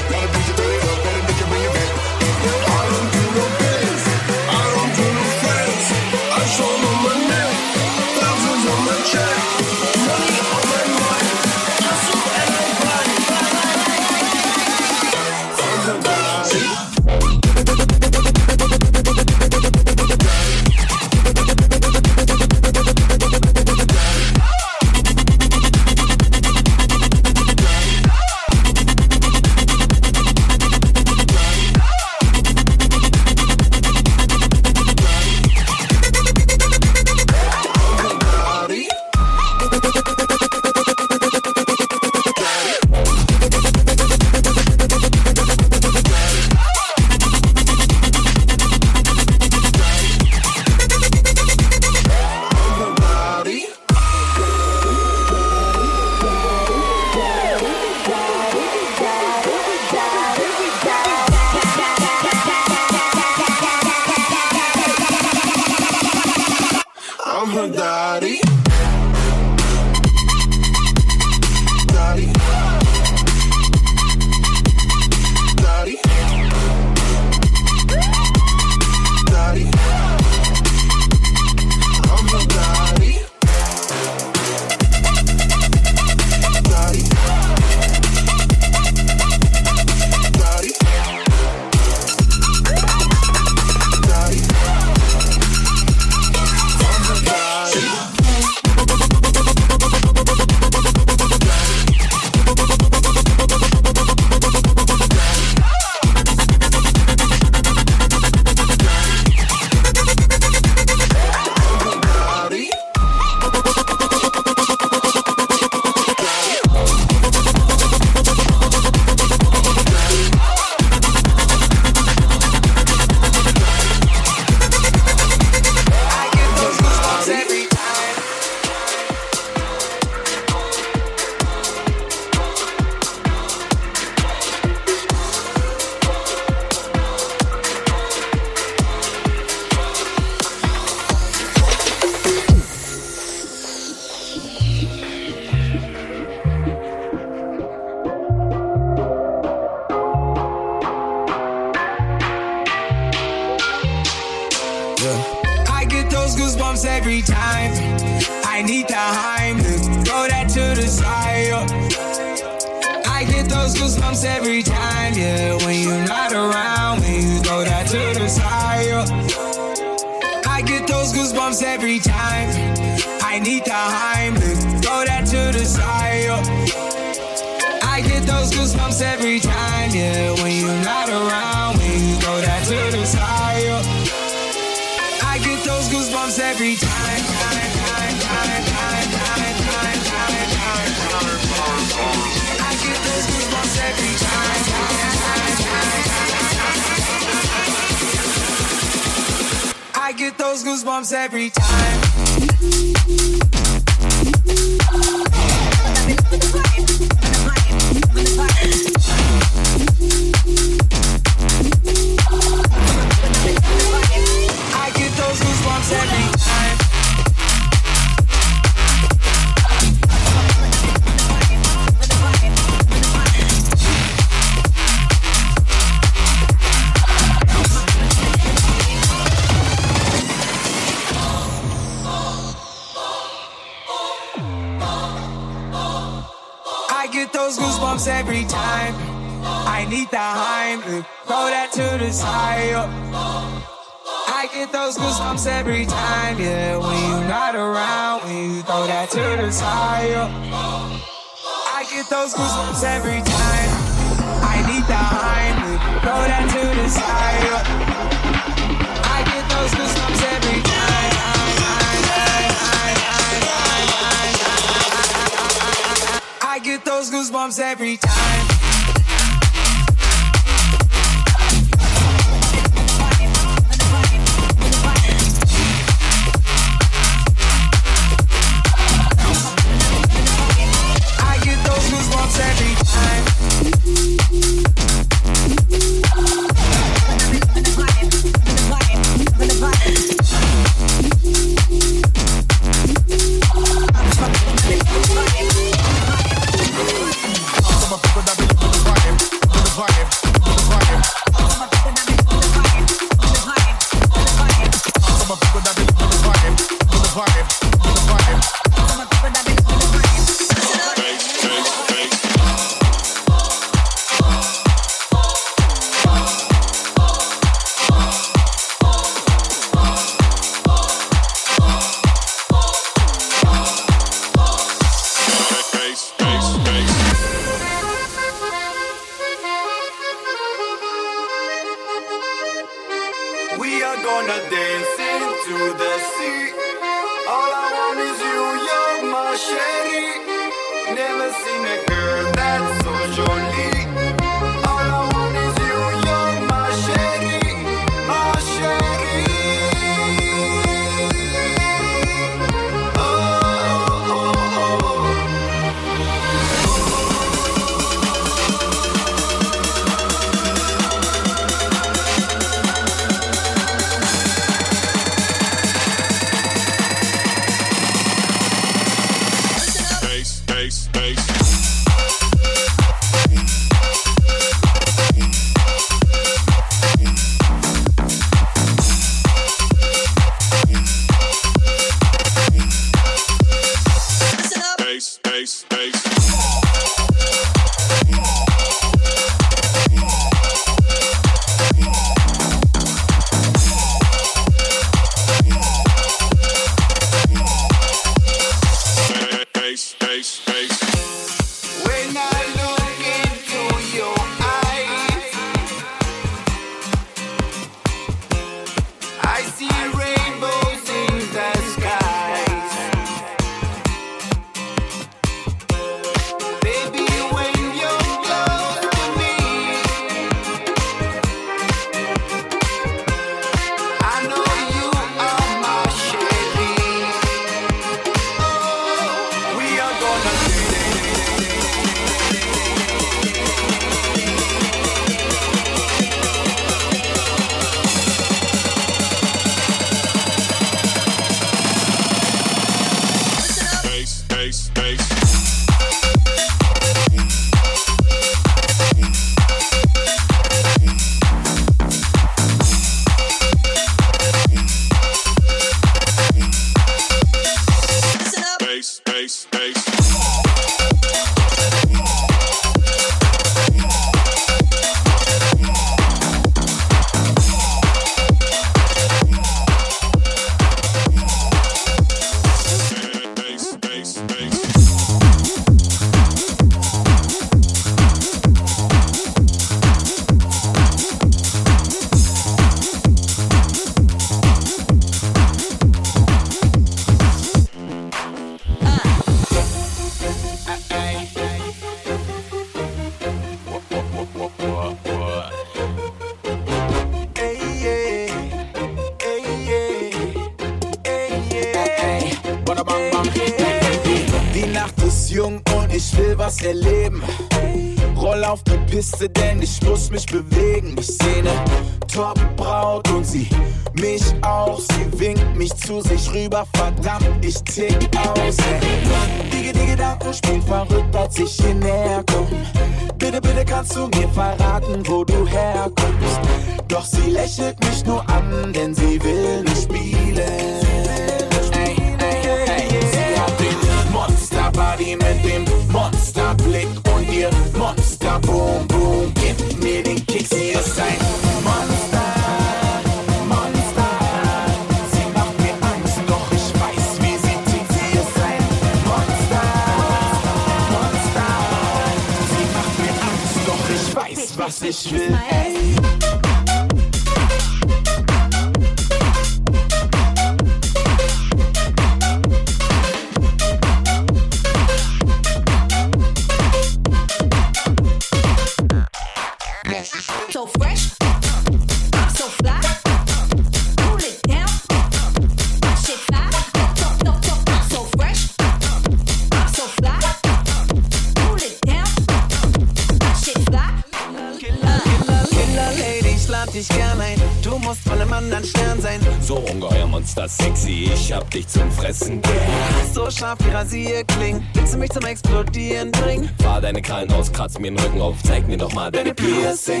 mir den Rücken auf, zeig mir doch mal deine Piercing.